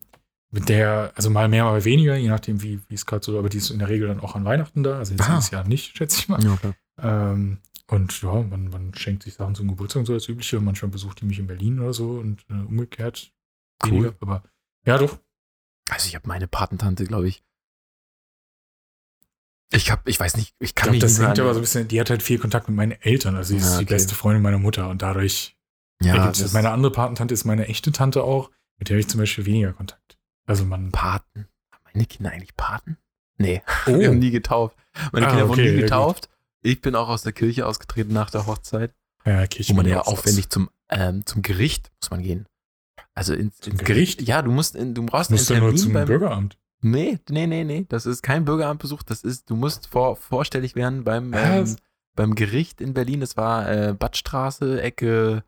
mit der, also mal mehr, mal weniger, je nachdem, wie wie es gerade so, aber die ist in der Regel dann auch an Weihnachten da. Also jetzt Ah. dieses Jahr nicht, schätze ich mal. Ja, okay. Ähm, und ja, man, man schenkt sich Sachen zum Geburtstag und so als übliche. Manchmal besucht die mich in Berlin oder so und äh, umgekehrt Cool. weniger. Aber ja, doch. Also ich habe meine Patentante, glaube ich. Ich habe, ich weiß nicht, ich Ich kann mich das nicht hängt mehr aber so ein bisschen, die hat halt viel Kontakt mit meinen Eltern. Also sie ist Ja, die okay. beste Freundin meiner Mutter und dadurch ja, das. Meine andere Patentante ist meine echte Tante auch, mit der habe ich zum Beispiel weniger Kontakt. Also man. Paten. Haben meine Kinder eigentlich Paten? Nee, *laughs* Oh, wir haben nie getauft. Meine Ah, Kinder okay, wurden ja, nie getauft. Ich bin auch aus der Kirche ausgetreten nach der Hochzeit, ja, Kirche wo man ja aufwendig zum, ähm, zum Gericht muss man gehen. Also ins, ins Gericht? Ja, du musst, in, du brauchst Musst einen nur Termin zum beim, Bürgeramt. Nee, nee, nee, nee. Das ist kein Bürgeramtbesuch. Das ist, du musst vor, vorstellig werden beim, ähm, beim Gericht in Berlin. Das war äh, Badstraße, Ecke.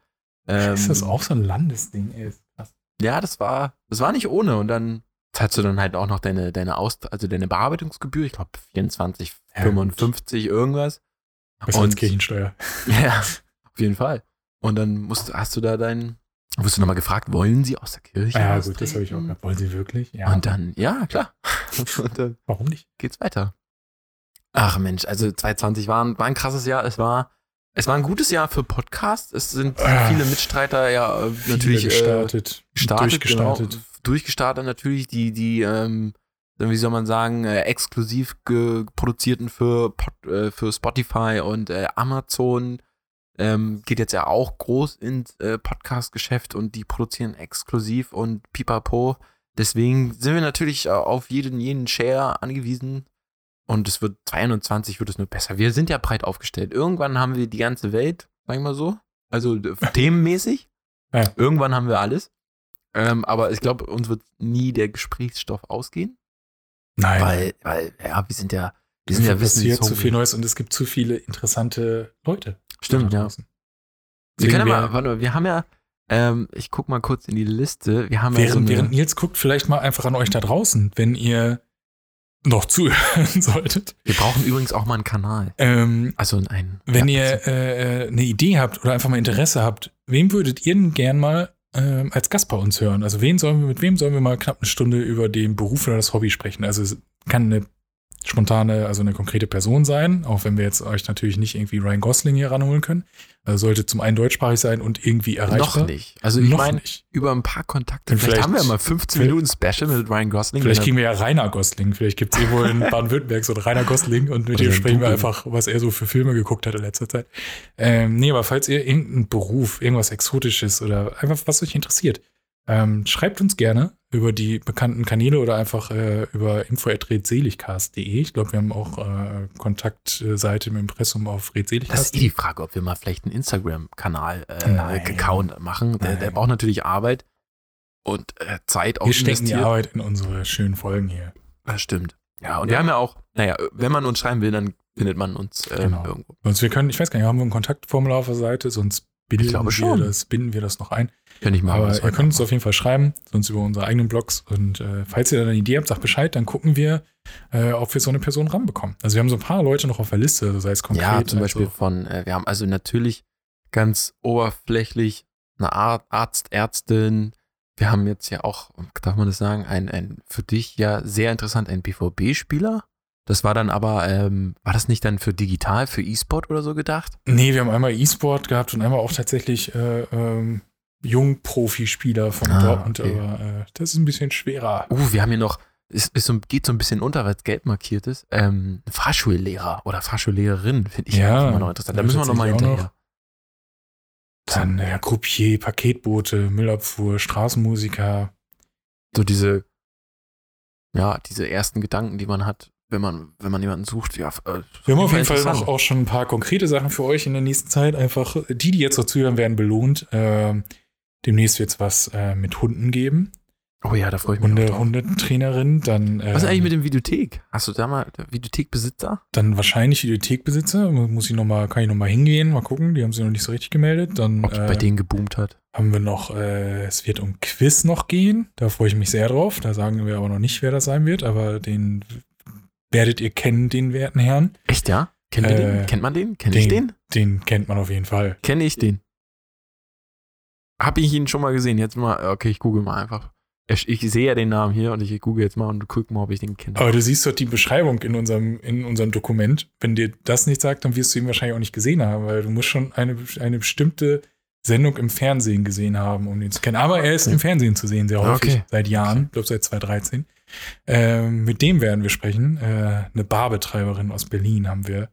Ähm, ist das auch so ein Landesding? Ey, ist krass. Ja, das war, das war nicht ohne. Und dann zahlst du dann halt auch noch deine, deine Aus, also deine Bearbeitungsgebühr. Ich glaube 24, Ja, 55, irgendwas. Besser als Und- Kirchensteuer. *laughs* Ja, auf jeden Fall. Und dann musst, hast du da dein, wirst du nochmal gefragt, wollen sie aus der Kirche? Ja, gut, das habe ich auch gehabt. Wollen Sie wirklich? Ja. Und dann, ja, klar. *laughs* Und dann Warum nicht? geht's weiter. Ach Mensch, also 2020 war ein, war ein krasses Jahr. Es war, es war ein gutes Jahr für Podcasts. Es sind Ah. viele Mitstreiter ja äh, Viele natürlich äh, gestartet. gestartet, durchgestartet. Genau, durchgestartet natürlich, die, die, ähm, wie soll man sagen, äh, exklusiv produzierten für, Pod, äh, für Spotify und äh, Amazon. Ähm, geht jetzt ja auch groß ins äh, Podcast-Geschäft und die produzieren exklusiv und pipapo. Deswegen sind wir natürlich äh, auf jeden, jeden Share angewiesen. Und es wird 22 wird es nur besser. Wir sind ja breit aufgestellt. Irgendwann haben wir die ganze Welt, sag ich mal so. Also *laughs* themenmäßig. Ja. Irgendwann haben wir alles. Ähm, aber ich glaube, uns wird nie der Gesprächsstoff ausgehen. Nein. Weil, weil, ja, wir sind ja, wir sind ja passiert zu viel Neues und es gibt zu viele interessante Leute. Stimmt, ja. draußen. Wir können ja mal, warte mal, wir haben ja, ähm, ich guck mal kurz in die Liste. Wir haben ja Während, so eine, während Nils guckt, vielleicht mal einfach an euch da draußen, wenn ihr noch *laughs* zuhören solltet. wir brauchen übrigens auch mal einen Kanal. Ähm, Also ein. wenn ja, ihr äh, äh, eine Idee habt oder einfach mal Interesse habt, wem würdet ihr denn gern mal ähm, als Gast bei uns hören? Also wen sollen wir, mit wem sollen wir mal knapp eine Stunde über den Beruf oder das Hobby sprechen? Also es kann eine spontane, also eine konkrete Person sein, auch wenn wir jetzt euch natürlich nicht irgendwie Ryan Gosling hier ranholen können. Also sollte zum einen deutschsprachig sein und irgendwie erreichbar. noch nicht. Also ich meine, über ein paar Kontakte. Vielleicht, vielleicht- haben wir ja mal 15 vielleicht- Minuten Special mit Ryan Gosling. Vielleicht kriegen wir ja Rainer Gosling. Vielleicht gibt es irgendwo in *laughs* Baden-Württemberg so einen Rainer Gosling und mit dem sprechen wir einfach, was er so für Filme geguckt hat in letzter Zeit. Ähm, nee, aber falls ihr irgendeinen Beruf, irgendwas Exotisches oder einfach was euch interessiert, ähm, schreibt uns gerne über die bekannten Kanäle oder einfach äh, über info.redseligcast.de. Ich glaube, wir haben auch äh, Kontaktseite im Impressum auf Das ist eh redseligcast. die Frage, ob wir mal vielleicht einen Instagram-Kanal, äh. Account machen. Der, der braucht natürlich Arbeit und äh, Zeit auch Wir stecken die. Arbeit in unsere schönen Folgen hier. Das stimmt. Ja, und Ja. wir haben ja auch, naja, wenn man uns schreiben will, dann findet man uns äh, Genau. irgendwo. Sonst wir können, ich weiß gar nicht, haben wir ein Kontaktformular auf der Seite, sonst binden, wir, das, binden wir das noch ein. Kann ich mal Aber ihr könnt uns machen. auf jeden Fall schreiben, sonst über unsere eigenen Blogs. Und äh, falls ihr dann eine Idee habt, sagt Bescheid, dann gucken wir, äh, ob wir so eine Person ranbekommen. Also wir haben so ein paar Leute noch auf der Liste, also sei es konkret. Ja, zum Beispiel Also, von, äh, wir haben also natürlich ganz oberflächlich eine Ar Arzt, Ärztin. Wir haben jetzt ja auch, darf man das sagen, ein, ein für dich ja sehr interessant, ein BVB-Spieler. Das war dann aber, ähm, war das nicht dann für digital, für E-Sport oder so gedacht? nee, wir haben einmal E-Sport gehabt und einmal auch tatsächlich äh, ähm, Jungprofispieler von Ah, Dortmund, okay. aber äh, das ist ein bisschen schwerer. Uh, wir haben hier noch, es geht so ein bisschen unter, weil es gelb markiert ist. Ähm, Fahrschullehrer oder Fahrschullehrerin finde ich Ja, immer noch interessant. Da müssen wir nochmal hinterher. Dann äh, Croupier, Paketboote, Müllabfuhr, Straßenmusiker. so diese, ja, diese ersten Gedanken, die man hat, wenn man, wenn man jemanden sucht, ja. Äh, Wir haben auf jeden Fall noch auch schon ein paar konkrete Sachen für euch in der nächsten Zeit. Einfach die, die jetzt noch zuhören, werden belohnt. Ähm, demnächst wird es was äh, mit Hunden geben. Oh ja, da freue ich mich Hunde. Hundetrainerin, dann, Was ist ähm, eigentlich mit dem Videothek? Hast du da mal Videothekbesitzer? dann wahrscheinlich Videothekbesitzer. Muss ich noch mal, kann ich noch mal hingehen, mal gucken. Die haben sich noch nicht so richtig gemeldet. Dann Ob es äh, bei denen geboomt hat? haben wir noch, äh, es wird um Quiz noch gehen. Da freue ich mich sehr drauf. Da sagen wir aber noch nicht, wer das sein wird, aber den werdet ihr kennen, den werten Herrn. Echt, ja? Wir Äh, den? Kennt man den? Kenn ich den? Den kennt man auf jeden Fall. Kenne ich den? Habe ich ihn schon mal gesehen? Jetzt mal, okay, ich google mal einfach. Ich, ich sehe ja den Namen hier und ich google jetzt mal und gucke mal, ob ich den kenne. Aber du siehst doch die Beschreibung in unserem, in unserem Dokument. Wenn dir das nicht sagt, dann wirst du ihn wahrscheinlich auch nicht gesehen haben, weil du musst schon eine, eine bestimmte Sendung im Fernsehen gesehen haben, um ihn zu kennen. Aber er ist im Fernsehen zu sehen, sehr häufig, Okay. seit Jahren, ich glaube seit 2013. Ähm, mit dem werden wir sprechen. Äh, eine Barbetreiberin aus Berlin haben wir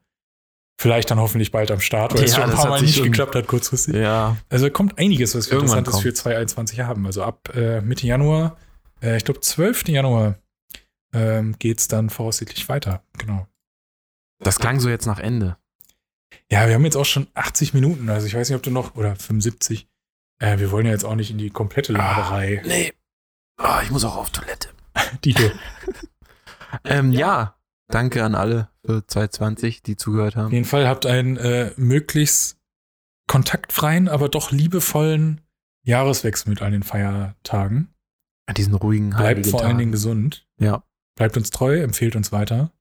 vielleicht dann hoffentlich bald am Start, weil es Ja, schon ein paar Mal nicht schon- geklappt hat, kurzfristig. Ja, Also kommt einiges, was wir Irgendwann Interessantes kommt. für 2021 haben. Also ab äh, Mitte Januar, äh, ich glaube 12. Januar, ähm, geht es dann voraussichtlich weiter. Genau. das klang so jetzt nach Ende. Ja, wir haben jetzt auch schon 80 Minuten, also ich weiß nicht, ob du noch, oder 75. Äh, wir wollen ja jetzt auch nicht in die komplette Laberei. Nee. Ah, ich muss auch auf Toilette. *laughs* Die du. *laughs* Ähm, ja, danke an alle für 2020, die zugehört Auf haben. jeden Fall habt einen äh, möglichst kontaktfreien, aber doch liebevollen Jahreswechsel mit all den Feiertagen. An diesen ruhigen, Bleibt heiligen vor allen Dingen Tagen. gesund. Ja. Bleibt uns treu, empfehlt uns weiter.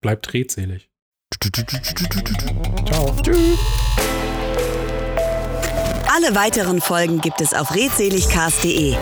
Bleibt redselig. Ciao. Alle weiteren Folgen gibt es auf redseligcast.de.